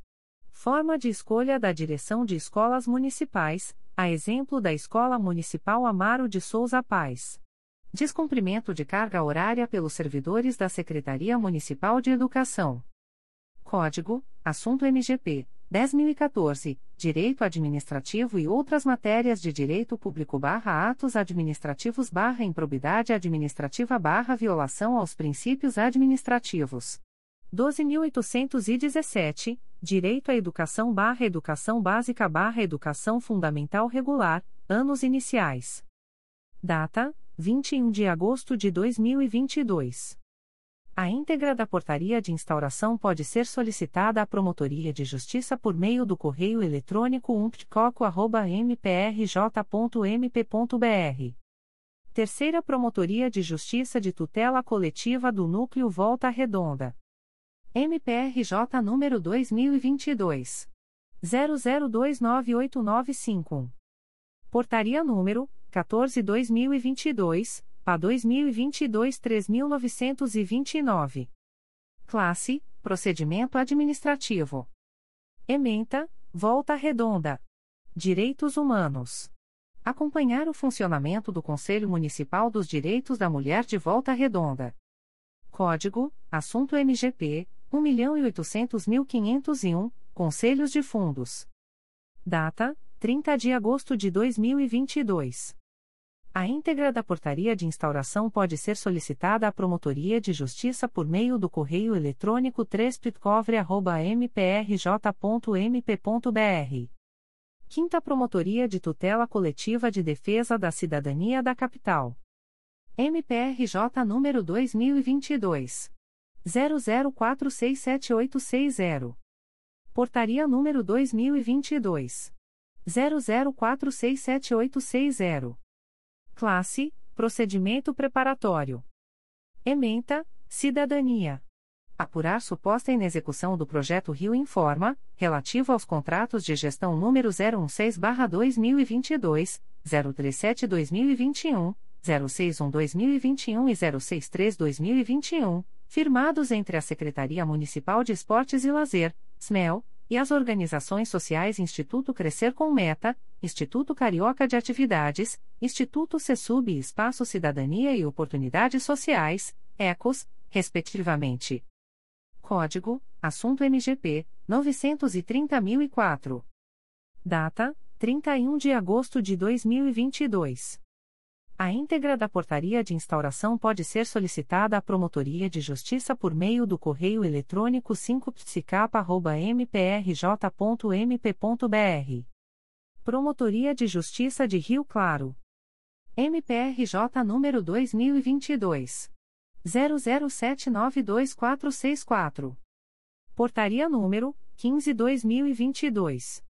Forma de escolha da direção de escolas municipais, a exemplo da Escola Municipal Amaro de Souza Paz. Descumprimento de carga horária pelos servidores da Secretaria Municipal de Educação. Código: Assunto MGP 10.014, Direito Administrativo e outras matérias de Direito Público barra atos administrativos barra improbidade administrativa barra violação aos princípios administrativos. 12.817, Direito à Educação barra Educação Básica barra Educação Fundamental Regular, anos iniciais. Data, 21 de agosto de 2022. A íntegra da portaria de instauração pode ser solicitada à Promotoria de Justiça por meio do correio eletrônico umptcoco.mprj.mp.br Terceira Promotoria de Justiça de Tutela Coletiva do Núcleo Volta Redonda. MPRJ número 2022 00298951. Portaria número 14/2022, PA 2022 3929. Classe: Procedimento administrativo. Ementa: Volta Redonda. Direitos Humanos. Acompanhar o funcionamento do Conselho Municipal dos Direitos da Mulher de Volta Redonda. Código: Assunto MGP 1.800.501, Conselhos de Fundos. Data: 30 de agosto de 2022. A íntegra da portaria de instauração pode ser solicitada à Promotoria de Justiça por meio do correio eletrônico 3 mprj.mp.br. Quinta Promotoria de Tutela Coletiva de Defesa da Cidadania da Capital. MPRJ número 2022 00467860. Portaria número 2022 00467860. Classe: Procedimento preparatório. Ementa: Cidadania. Apurar suposta inexecução do projeto Rio Informa, relativo aos contratos de gestão número 016/2022, 037/2021, 061/2021 e 063/2021, firmados entre a Secretaria Municipal de Esportes e Lazer, SMEL, e as organizações sociais Instituto Crescer com Meta, Instituto Carioca de Atividades, Instituto Cesub e Espaço Cidadania e Oportunidades Sociais, ECOS, respectivamente. Código: Assunto MGP 930.004. Data: 31 de agosto de 2022. A íntegra da portaria de instauração pode ser solicitada à Promotoria de Justiça por meio do correio eletrônico 5psicapa.mprj.mp.br. Promotoria de Justiça de Rio Claro. MPRJ número 2022 00792464. Portaria número 15/2022.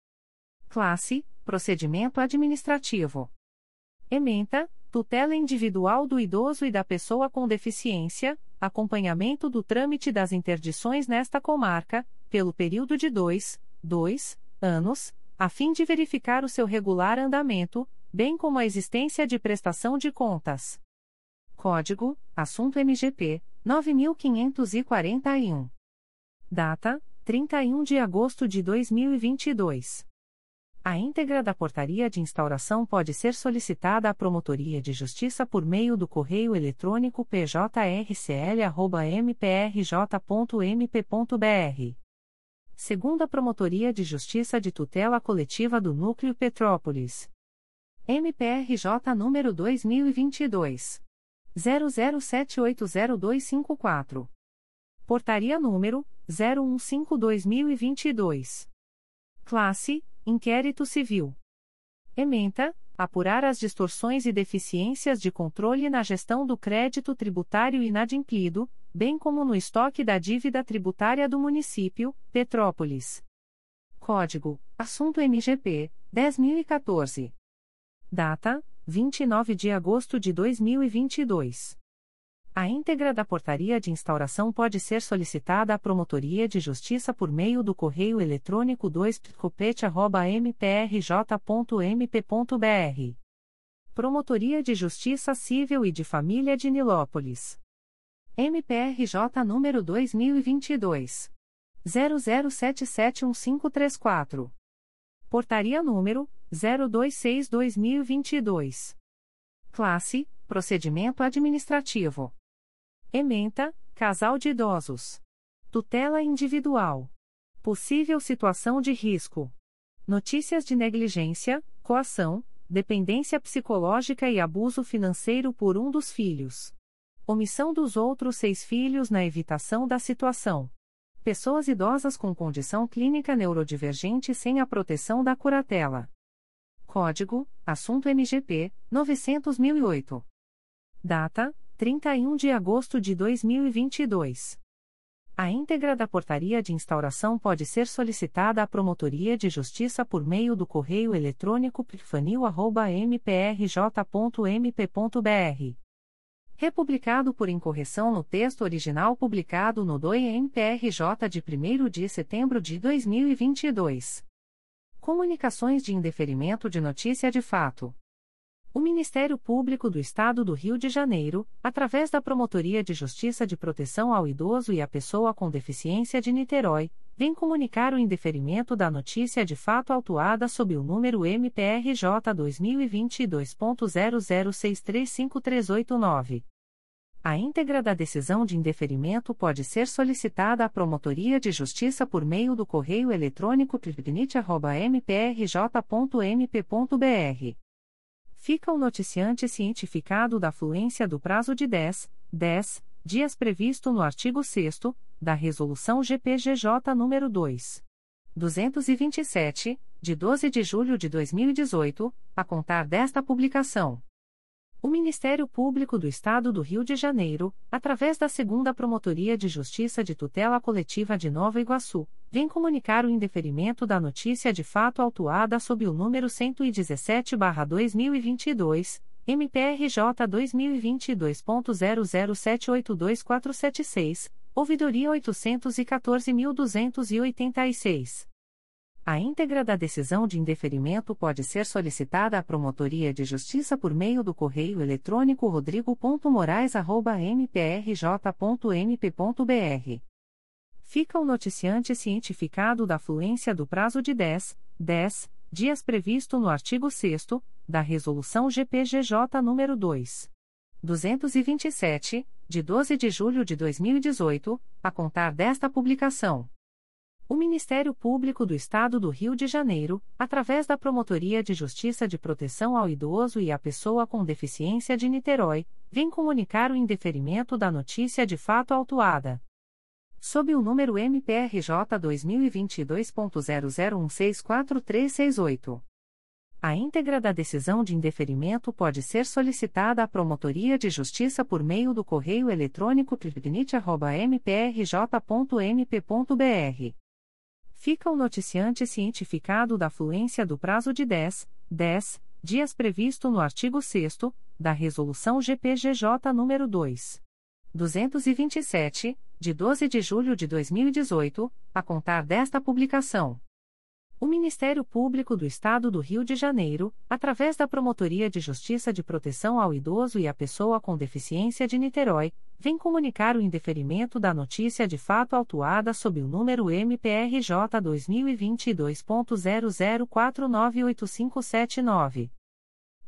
Classe: Procedimento administrativo. Ementa: tutela individual do idoso e da pessoa com deficiência, acompanhamento do trâmite das interdições nesta comarca, pelo período de dois, dois anos, a fim de verificar o seu regular andamento, bem como a existência de prestação de contas. Código: Assunto MGP 9541. Data: 31 de agosto de 2022. A íntegra da portaria de instauração pode ser solicitada à Promotoria de Justiça por meio do correio eletrônico pjrcl.mprj.mp.br. Segunda Promotoria de Justiça de Tutela Coletiva do Núcleo Petrópolis. MPRJ número 2022 00780254. Portaria número 015/2022. Classe Inquérito Civil. Ementa: apurar as distorções e deficiências de controle na gestão do crédito tributário inadimplido, bem como no estoque da dívida tributária do município, Petrópolis. Código: Assunto MGP 10014. Data: 29 de agosto de 2022. A íntegra da portaria de instauração pode ser solicitada à Promotoria de Justiça por meio do correio eletrônico 2picopete.mprj.mp.br. Promotoria de Justiça Civil e de Família de Nilópolis. MPRJ número 2022. 00771534. Portaria número 026-2022. Classe: Procedimento Administrativo. Ementa, casal de idosos. Tutela individual. Possível situação de risco. Notícias de negligência, coação, dependência psicológica e abuso financeiro por um dos filhos. Omissão dos outros seis filhos na evitação da situação. Pessoas idosas com condição clínica neurodivergente sem a proteção da curatela. Código: Assunto MGP 900.008. Data: 31 de agosto de 2022. A íntegra da portaria de instauração pode ser solicitada à Promotoria de Justiça por meio do correio eletrônico pifanil.mprj.mp.br. Republicado por incorreção no texto original publicado no DOI-MPRJ de 1 de setembro de 2022. Comunicações de indeferimento de notícia de fato. O Ministério Público do Estado do Rio de Janeiro, através da Promotoria de Justiça de Proteção ao Idoso e à Pessoa com Deficiência de Niterói, vem comunicar o indeferimento da notícia de fato autuada sob o número MPRJ 2022.00635389. A íntegra da decisão de indeferimento pode ser solicitada à Promotoria de Justiça por meio do correio eletrônico pripnit.mprj.mp.br fica o noticiante cientificado da fluência do prazo de 10, 10 dias previsto no artigo 6 da Resolução GPGJ nº 2. 227, de 12 de julho de 2018, a contar desta publicação. O Ministério Público do Estado do Rio de Janeiro, através da Segunda Promotoria de Justiça de Tutela Coletiva de Nova Iguaçu, vem comunicar o indeferimento da notícia de fato autuada sob o número 117-2022, MPRJ 2022.00782476, ouvidoria 814.286. A íntegra da decisão de indeferimento pode ser solicitada à Promotoria de Justiça por meio do correio eletrônico rodrigo.moraes.mprj.mp.br. Fica o noticiante cientificado da fluência do prazo de 10, 10 dias previsto no artigo 6 da Resolução GPGJ nº 2. 227, de 12 de julho de 2018, a contar desta publicação. O Ministério Público do Estado do Rio de Janeiro, através da Promotoria de Justiça de Proteção ao Idoso e à Pessoa com Deficiência de Niterói, vem comunicar o indeferimento da notícia de fato autuada. Sob o número MPRJ 2022.00164368. A íntegra da decisão de indeferimento pode ser solicitada à Promotoria de Justiça por meio do correio eletrônico pripnit.mprj.mp.br fica o noticiante cientificado da fluência do prazo de 10, 10 dias previsto no artigo 6 da Resolução GPGJ nº 2. 227, de 12 de julho de 2018, a contar desta publicação. O Ministério Público do Estado do Rio de Janeiro, através da Promotoria de Justiça de Proteção ao Idoso e à Pessoa com Deficiência de Niterói, vem comunicar o indeferimento da notícia de fato autuada sob o número MPRJ 2022.00498579.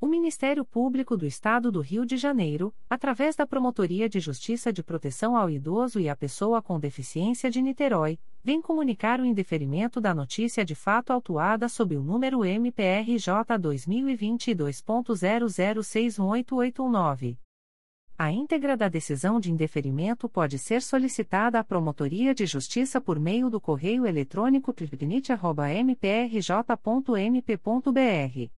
O Ministério Público do Estado do Rio de Janeiro, através da Promotoria de Justiça de Proteção ao Idoso e à Pessoa com Deficiência de Niterói, vem comunicar o indeferimento da notícia de fato autuada sob o número MPRJ 2022.00618819. A íntegra da decisão de indeferimento pode ser solicitada à Promotoria de Justiça por meio do correio eletrônico pripnit.mprj.mp.br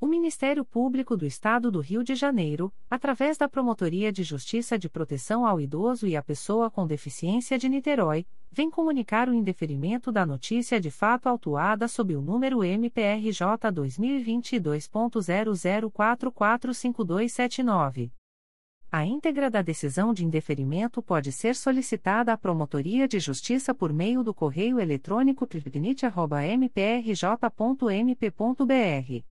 O Ministério Público do Estado do Rio de Janeiro, através da Promotoria de Justiça de Proteção ao Idoso e à Pessoa com Deficiência de Niterói, vem comunicar o indeferimento da notícia de fato autuada sob o número MPRJ 2022.00445279. A íntegra da decisão de indeferimento pode ser solicitada à Promotoria de Justiça por meio do correio eletrônico pripnit.mprj.mp.br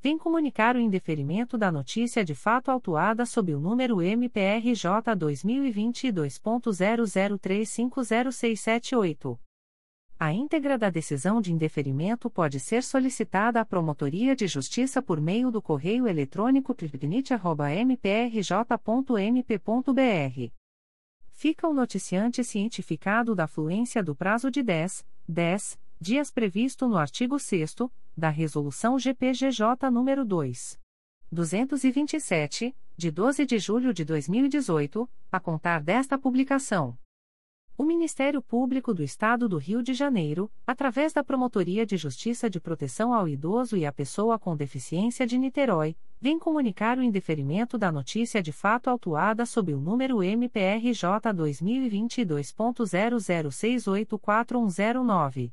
vem comunicar o indeferimento da notícia de fato autuada sob o número MPRJ 2022.00350678. A íntegra da decisão de indeferimento pode ser solicitada à Promotoria de Justiça por meio do correio eletrônico pripnit.mprj.mp.br. Fica o noticiante cientificado da fluência do prazo de 10, 10 dias previsto no artigo 6 da Resolução GPGJ nº 2. 227, de 12 de julho de 2018, a contar desta publicação. O Ministério Público do Estado do Rio de Janeiro, através da Promotoria de Justiça de Proteção ao Idoso e à Pessoa com Deficiência de Niterói, vem comunicar o indeferimento da notícia de fato autuada sob o número MPRJ 2022.00684109.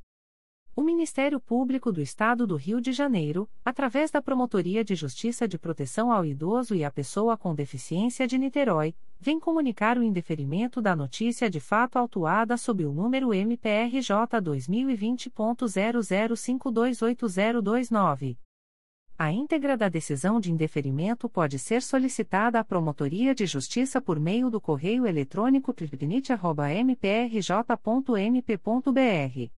O Ministério Público do Estado do Rio de Janeiro, através da Promotoria de Justiça de Proteção ao Idoso e à Pessoa com Deficiência de Niterói, vem comunicar o indeferimento da notícia de fato autuada sob o número MPRJ 2020.00528029. A íntegra da decisão de indeferimento pode ser solicitada à Promotoria de Justiça por meio do correio eletrônico pripnit.mprj.mp.br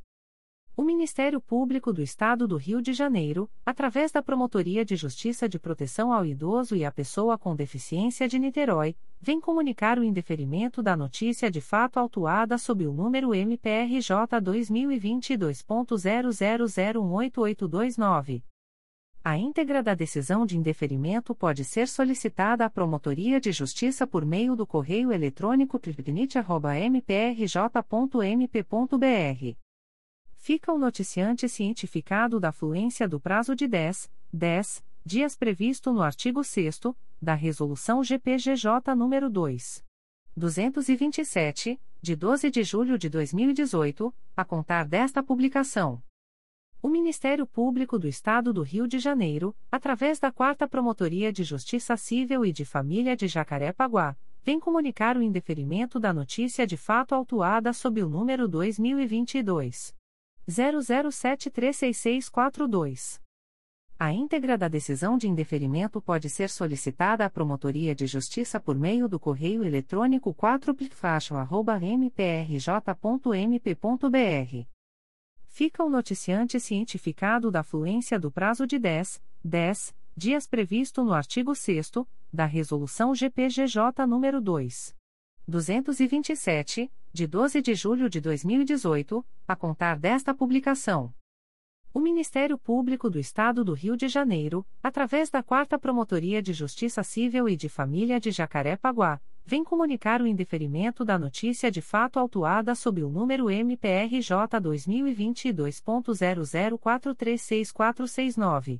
O Ministério Público do Estado do Rio de Janeiro, através da Promotoria de Justiça de Proteção ao Idoso e à Pessoa com Deficiência de Niterói, vem comunicar o indeferimento da notícia de fato autuada sob o número MPRJ 2022.00018829. A íntegra da decisão de indeferimento pode ser solicitada à Promotoria de Justiça por meio do correio eletrônico pripnit.mprj.mp.br fica o noticiante cientificado da fluência do prazo de 10, 10 dias previsto no artigo 6 da Resolução GPGJ nº 2. 227, de 12 de julho de 2018, a contar desta publicação. O Ministério Público do Estado do Rio de Janeiro, através da 4 Promotoria de Justiça Civil e de Família de Jacarepaguá, vem comunicar o indeferimento da notícia de fato autuada sob o número 2022 00736642. A íntegra da decisão de indeferimento pode ser solicitada à Promotoria de Justiça por meio do correio eletrônico 4pfacho.mprj.mp.br. Fica o noticiante cientificado da fluência do prazo de 10, 10 dias previsto no artigo 6 da Resolução GPGJ nº 2. 227, de 12 de julho de 2018, a contar desta publicação. O Ministério Público do Estado do Rio de Janeiro, através da 4 Promotoria de Justiça Civil e de Família de Jacaré-Paguá, vem comunicar o indeferimento da notícia de fato autuada sob o número MPRJ 2022.00436469.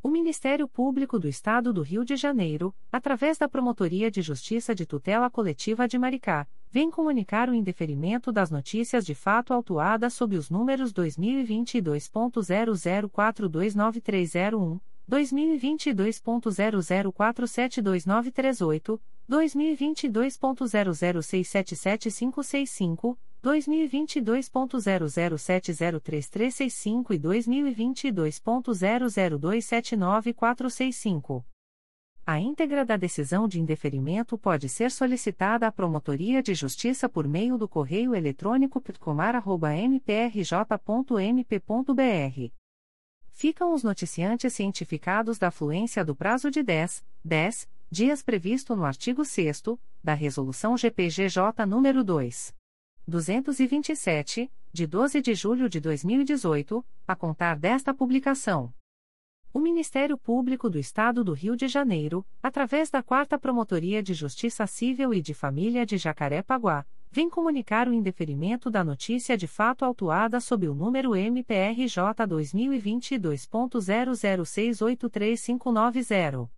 O Ministério Público do Estado do Rio de Janeiro, através da Promotoria de Justiça de Tutela Coletiva de Maricá, vem comunicar o indeferimento das notícias de fato autuadas sob os números 2022.00429301, 2022.00472938, 2022.00677565, 2022.00703365 e 2022.00279465. A íntegra da decisão de indeferimento pode ser solicitada à Promotoria de Justiça por meio do correio eletrônico pitcomar.mprj.mp.br. Ficam os noticiantes cientificados da fluência do prazo de 10, 10 dias previsto no artigo 6 da Resolução GPGJ nº 2. 227, de 12 de julho de 2018, a contar desta publicação. O Ministério Público do Estado do Rio de Janeiro, através da 4 Promotoria de Justiça Civil e de Família de Jacarepaguá, vem comunicar o indeferimento da notícia de fato autuada sob o número MPRJ 2022.00683590.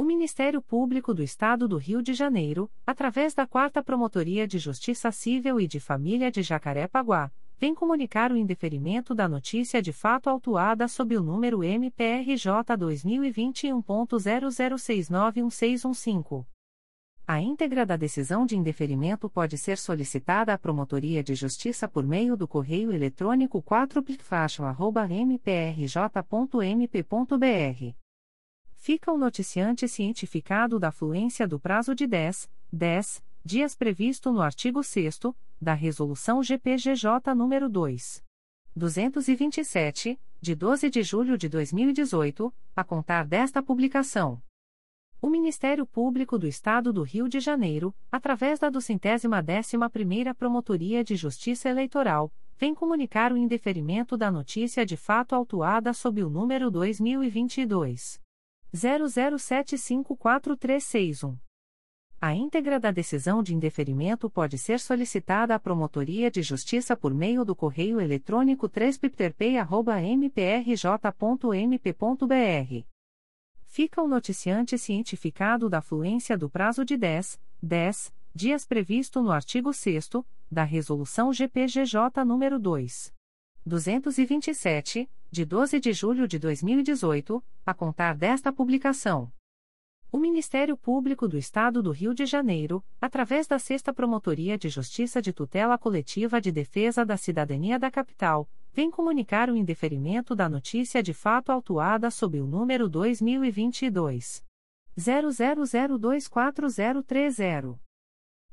O Ministério Público do Estado do Rio de Janeiro, através da 4 Promotoria de Justiça Civil e de Família de Jacarepaguá, vem comunicar o indeferimento da notícia de fato autuada sob o número MPRJ 2021.00691615. A íntegra da decisão de indeferimento pode ser solicitada à Promotoria de Justiça por meio do correio eletrônico 4plicfaixa.mprj.mp.br fica o noticiante cientificado da fluência do prazo de 10, 10 dias previsto no artigo 6 da Resolução GPGJ nº 2. 227, de 12 de julho de 2018, a contar desta publicação. O Ministério Público do Estado do Rio de Janeiro, através da 211ª Promotoria de Justiça Eleitoral, vem comunicar o indeferimento da notícia de fato autuada sob o número 2022 00754361. A íntegra da decisão de indeferimento pode ser solicitada à Promotoria de Justiça por meio do correio eletrônico 3pipterpei.mprj.mp.br. Fica o noticiante cientificado da fluência do prazo de 10, 10 dias previsto no artigo 6 da Resolução GPGJ nº 2. 227, de 12 de julho de 2018, a contar desta publicação. O Ministério Público do Estado do Rio de Janeiro, através da Sexta Promotoria de Justiça de Tutela Coletiva de Defesa da Cidadania da Capital, vem comunicar o indeferimento da notícia de fato autuada sob o número 2022 00024030.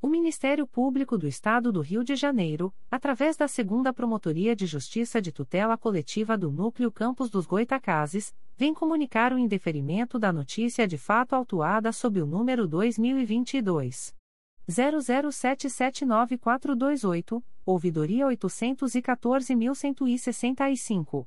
O Ministério Público do Estado do Rio de Janeiro, através da Segunda Promotoria de Justiça de Tutela Coletiva do Núcleo Campos dos Goitacazes, vem comunicar o indeferimento da notícia de fato autuada sob o número 2022 00779428, ouvidoria 814.165.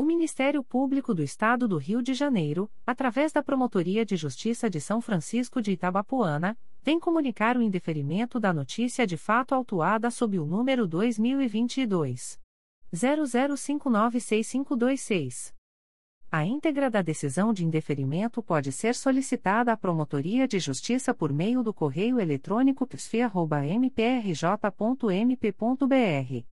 O Ministério Público do Estado do Rio de Janeiro, através da Promotoria de Justiça de São Francisco de Itabapoana, vem comunicar o indeferimento da notícia de fato autuada sob o número 2022 00596526. A íntegra da decisão de indeferimento pode ser solicitada à Promotoria de Justiça por meio do correio eletrônico psf.mprj.mp.br.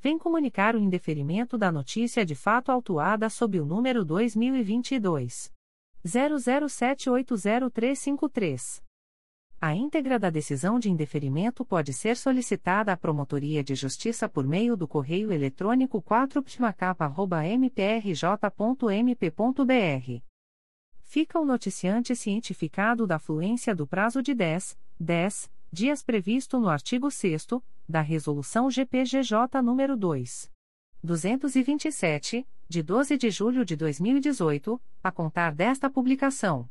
vem comunicar o indeferimento da notícia de fato autuada sob o número 2022 00780353. A íntegra da decisão de indeferimento pode ser solicitada à Promotoria de Justiça por meio do correio eletrônico 4ptmacapa.mprj.mp.br. Fica o noticiante cientificado da fluência do prazo de 10, 10 dias previsto no artigo 6 da Resolução GPGJ nº 2. 227, de 12 de julho de 2018, a contar desta publicação.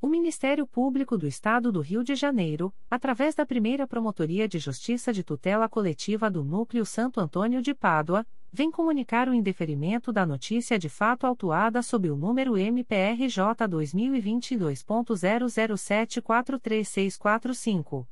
O Ministério Público do Estado do Rio de Janeiro, através da primeira Promotoria de Justiça de Tutela Coletiva do Núcleo Santo Antônio de Pádua, vem comunicar o indeferimento da notícia de fato autuada sob o número MPRJ 2022.00743645.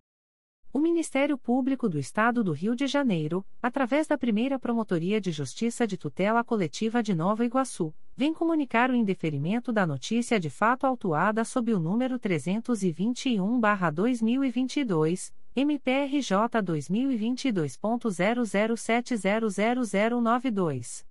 O Ministério Público do Estado do Rio de Janeiro, através da primeira Promotoria de Justiça de Tutela Coletiva de Nova Iguaçu, vem comunicar o indeferimento da notícia de fato autuada sob o número 321-2022, MPRJ 2022.00700092.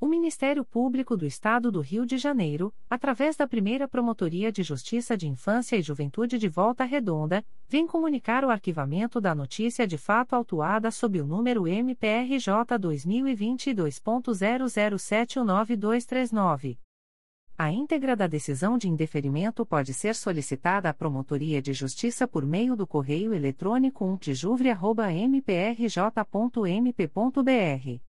O Ministério Público do Estado do Rio de Janeiro, através da primeira Promotoria de Justiça de Infância e Juventude de Volta Redonda, vem comunicar o arquivamento da notícia de fato autuada sob o número MPRJ 2022.00719239. A íntegra da decisão de indeferimento pode ser solicitada à Promotoria de Justiça por meio do correio eletrônico umptijuvre.mprj.mp.br.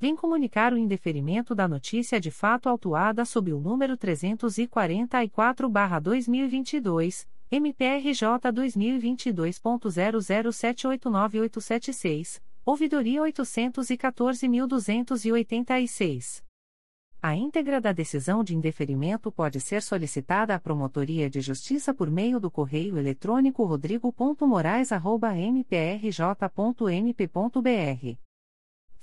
vem comunicar o indeferimento da notícia de fato autuada sob o número 344-2022, MPRJ 2022.00789876, ouvidoria 814.286. A íntegra da decisão de indeferimento pode ser solicitada à Promotoria de Justiça por meio do correio eletrônico rodrigo.moraes.mprj.mp.br.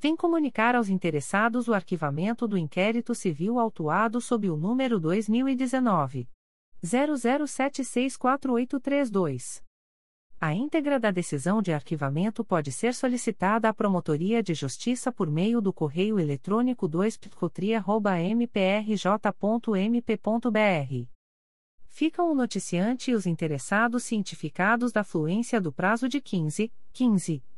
vem comunicar aos interessados o arquivamento do inquérito civil autuado sob o número 2019 00764832. A íntegra da decisão de arquivamento pode ser solicitada à Promotoria de Justiça por meio do correio eletrônico 2 mprj.mp.br. Ficam o noticiante e os interessados cientificados da fluência do prazo de 15, 15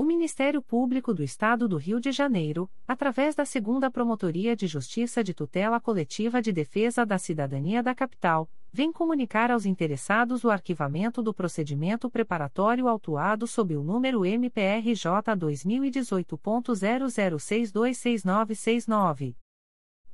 O Ministério Público do Estado do Rio de Janeiro, através da Segunda Promotoria de Justiça de Tutela Coletiva de Defesa da Cidadania da Capital, vem comunicar aos interessados o arquivamento do procedimento preparatório autuado sob o número MPRJ 2018.00626969.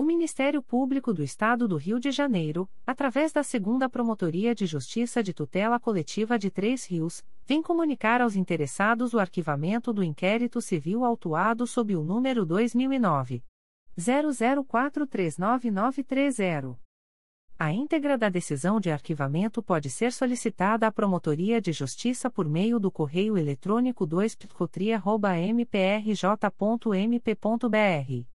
O Ministério Público do Estado do Rio de Janeiro, através da Segunda Promotoria de Justiça de Tutela Coletiva de Três Rios, vem comunicar aos interessados o arquivamento do inquérito civil autuado sob o número 2009 00439930. A íntegra da decisão de arquivamento pode ser solicitada à Promotoria de Justiça por meio do correio eletrônico 2 mprj.mp.br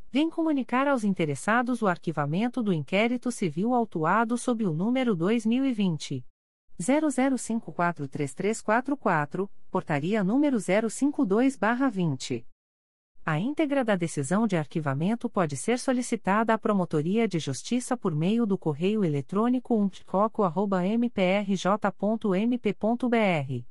vem comunicar aos interessados o arquivamento do inquérito civil autuado sob o número 2020. 00543344, portaria número 052-20. A íntegra da decisão de arquivamento pode ser solicitada à Promotoria de Justiça por meio do correio eletrônico umpticoco.mprj.mp.br.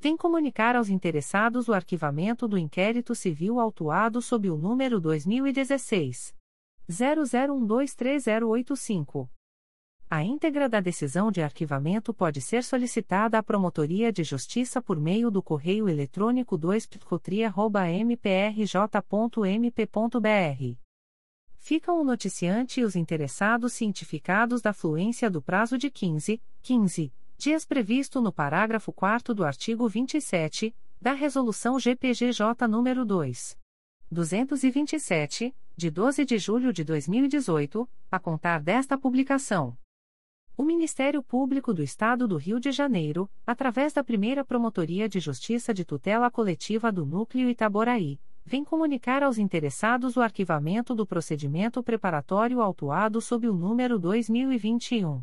vem comunicar aos interessados o arquivamento do inquérito civil autuado sob o número 2016 00123085. A íntegra da decisão de arquivamento pode ser solicitada à Promotoria de Justiça por meio do correio eletrônico 2 mprj.mp.br ficam o noticiante e os interessados cientificados da fluência do prazo de 15, 15 dias previsto no parágrafo 4 do artigo 27 da Resolução GPGJ nº 2. 227, de 12 de julho de 2018, a contar desta publicação. O Ministério Público do Estado do Rio de Janeiro, através da primeira Promotoria de Justiça de Tutela Coletiva do Núcleo Itaboraí, vem comunicar aos interessados o arquivamento do procedimento preparatório autuado sob o número 2021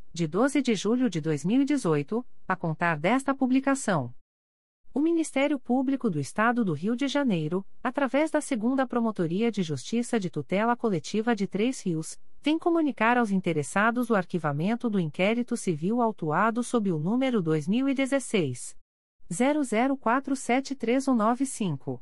de 12 de julho de 2018, a contar desta publicação. O Ministério Público do Estado do Rio de Janeiro, através da Segunda Promotoria de Justiça de Tutela Coletiva de Três Rios, vem comunicar aos interessados o arquivamento do inquérito civil autuado sob o número 2016 00473195.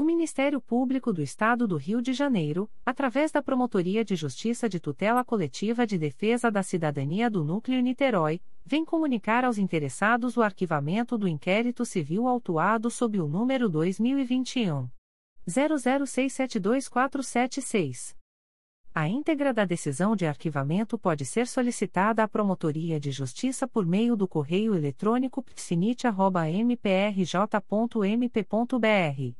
O Ministério Público do Estado do Rio de Janeiro, através da Promotoria de Justiça de Tutela Coletiva de Defesa da Cidadania do Núcleo Niterói, vem comunicar aos interessados o arquivamento do inquérito civil autuado sob o número 2021 00672476. A íntegra da decisão de arquivamento pode ser solicitada à Promotoria de Justiça por meio do correio eletrônico psinit.mprj.mp.br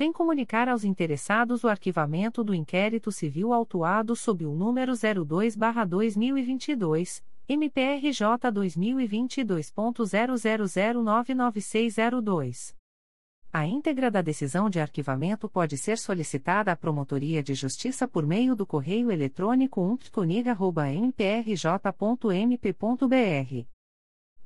vem comunicar aos interessados o arquivamento do inquérito civil autuado sob o número 02-2022, MPRJ 2022.00099602. A íntegra da decisão de arquivamento pode ser solicitada à Promotoria de Justiça por meio do correio eletrônico umptconig.mprj.mp.br.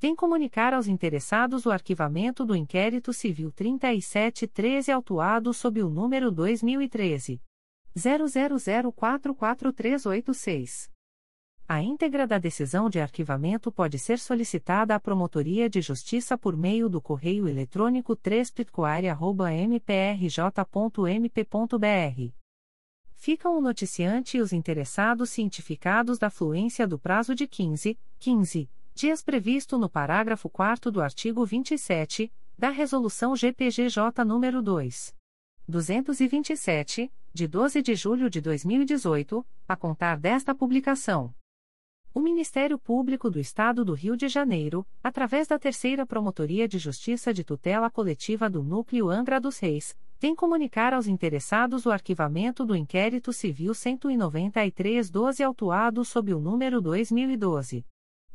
vem comunicar aos interessados o arquivamento do inquérito civil 3713 autuado sob o número 2013 00044386. A íntegra da decisão de arquivamento pode ser solicitada à Promotoria de Justiça por meio do correio eletrônico 3 mprj.mp.br. Ficam o noticiante e os interessados cientificados da fluência do prazo de 15, 15 dias previsto no parágrafo 4 do artigo 27 da Resolução GPGJ nº 2. 227, de 12 de julho de 2018, a contar desta publicação. O Ministério Público do Estado do Rio de Janeiro, através da Terceira Promotoria de Justiça de Tutela Coletiva do Núcleo Angra dos Reis, vem comunicar aos interessados o arquivamento do inquérito civil 193-12 autuado sob o número 2012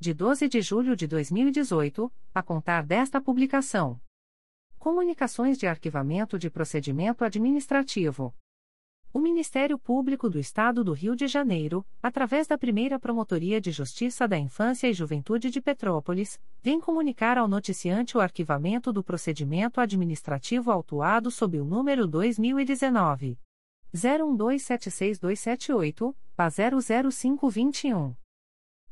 de 12 de julho de 2018, a contar desta publicação. Comunicações de Arquivamento de Procedimento Administrativo. O Ministério Público do Estado do Rio de Janeiro, através da primeira Promotoria de Justiça da Infância e Juventude de Petrópolis, vem comunicar ao noticiante o arquivamento do procedimento administrativo autuado sob o número 2019. 01276278, PA 00521.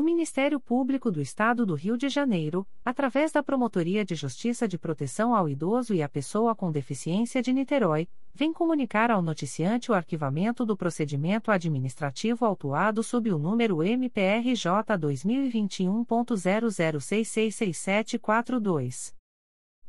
O Ministério Público do Estado do Rio de Janeiro, através da Promotoria de Justiça de Proteção ao Idoso e à Pessoa com Deficiência de Niterói, vem comunicar ao noticiante o arquivamento do procedimento administrativo autuado sob o número MPRJ 2021.00666742.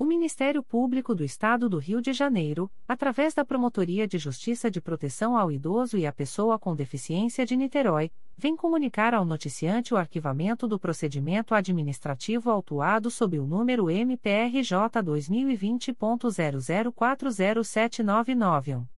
O Ministério Público do Estado do Rio de Janeiro, através da Promotoria de Justiça de Proteção ao Idoso e à Pessoa com Deficiência de Niterói, vem comunicar ao noticiante o arquivamento do procedimento administrativo autuado sob o número MPRJ 2020.00407991.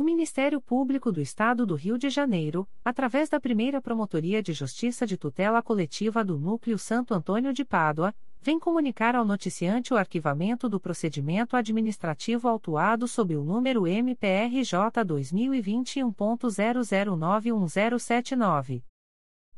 O Ministério Público do Estado do Rio de Janeiro, através da primeira Promotoria de Justiça de Tutela Coletiva do Núcleo Santo Antônio de Pádua, vem comunicar ao noticiante o arquivamento do procedimento administrativo autuado sob o número MPRJ 2021.00911079.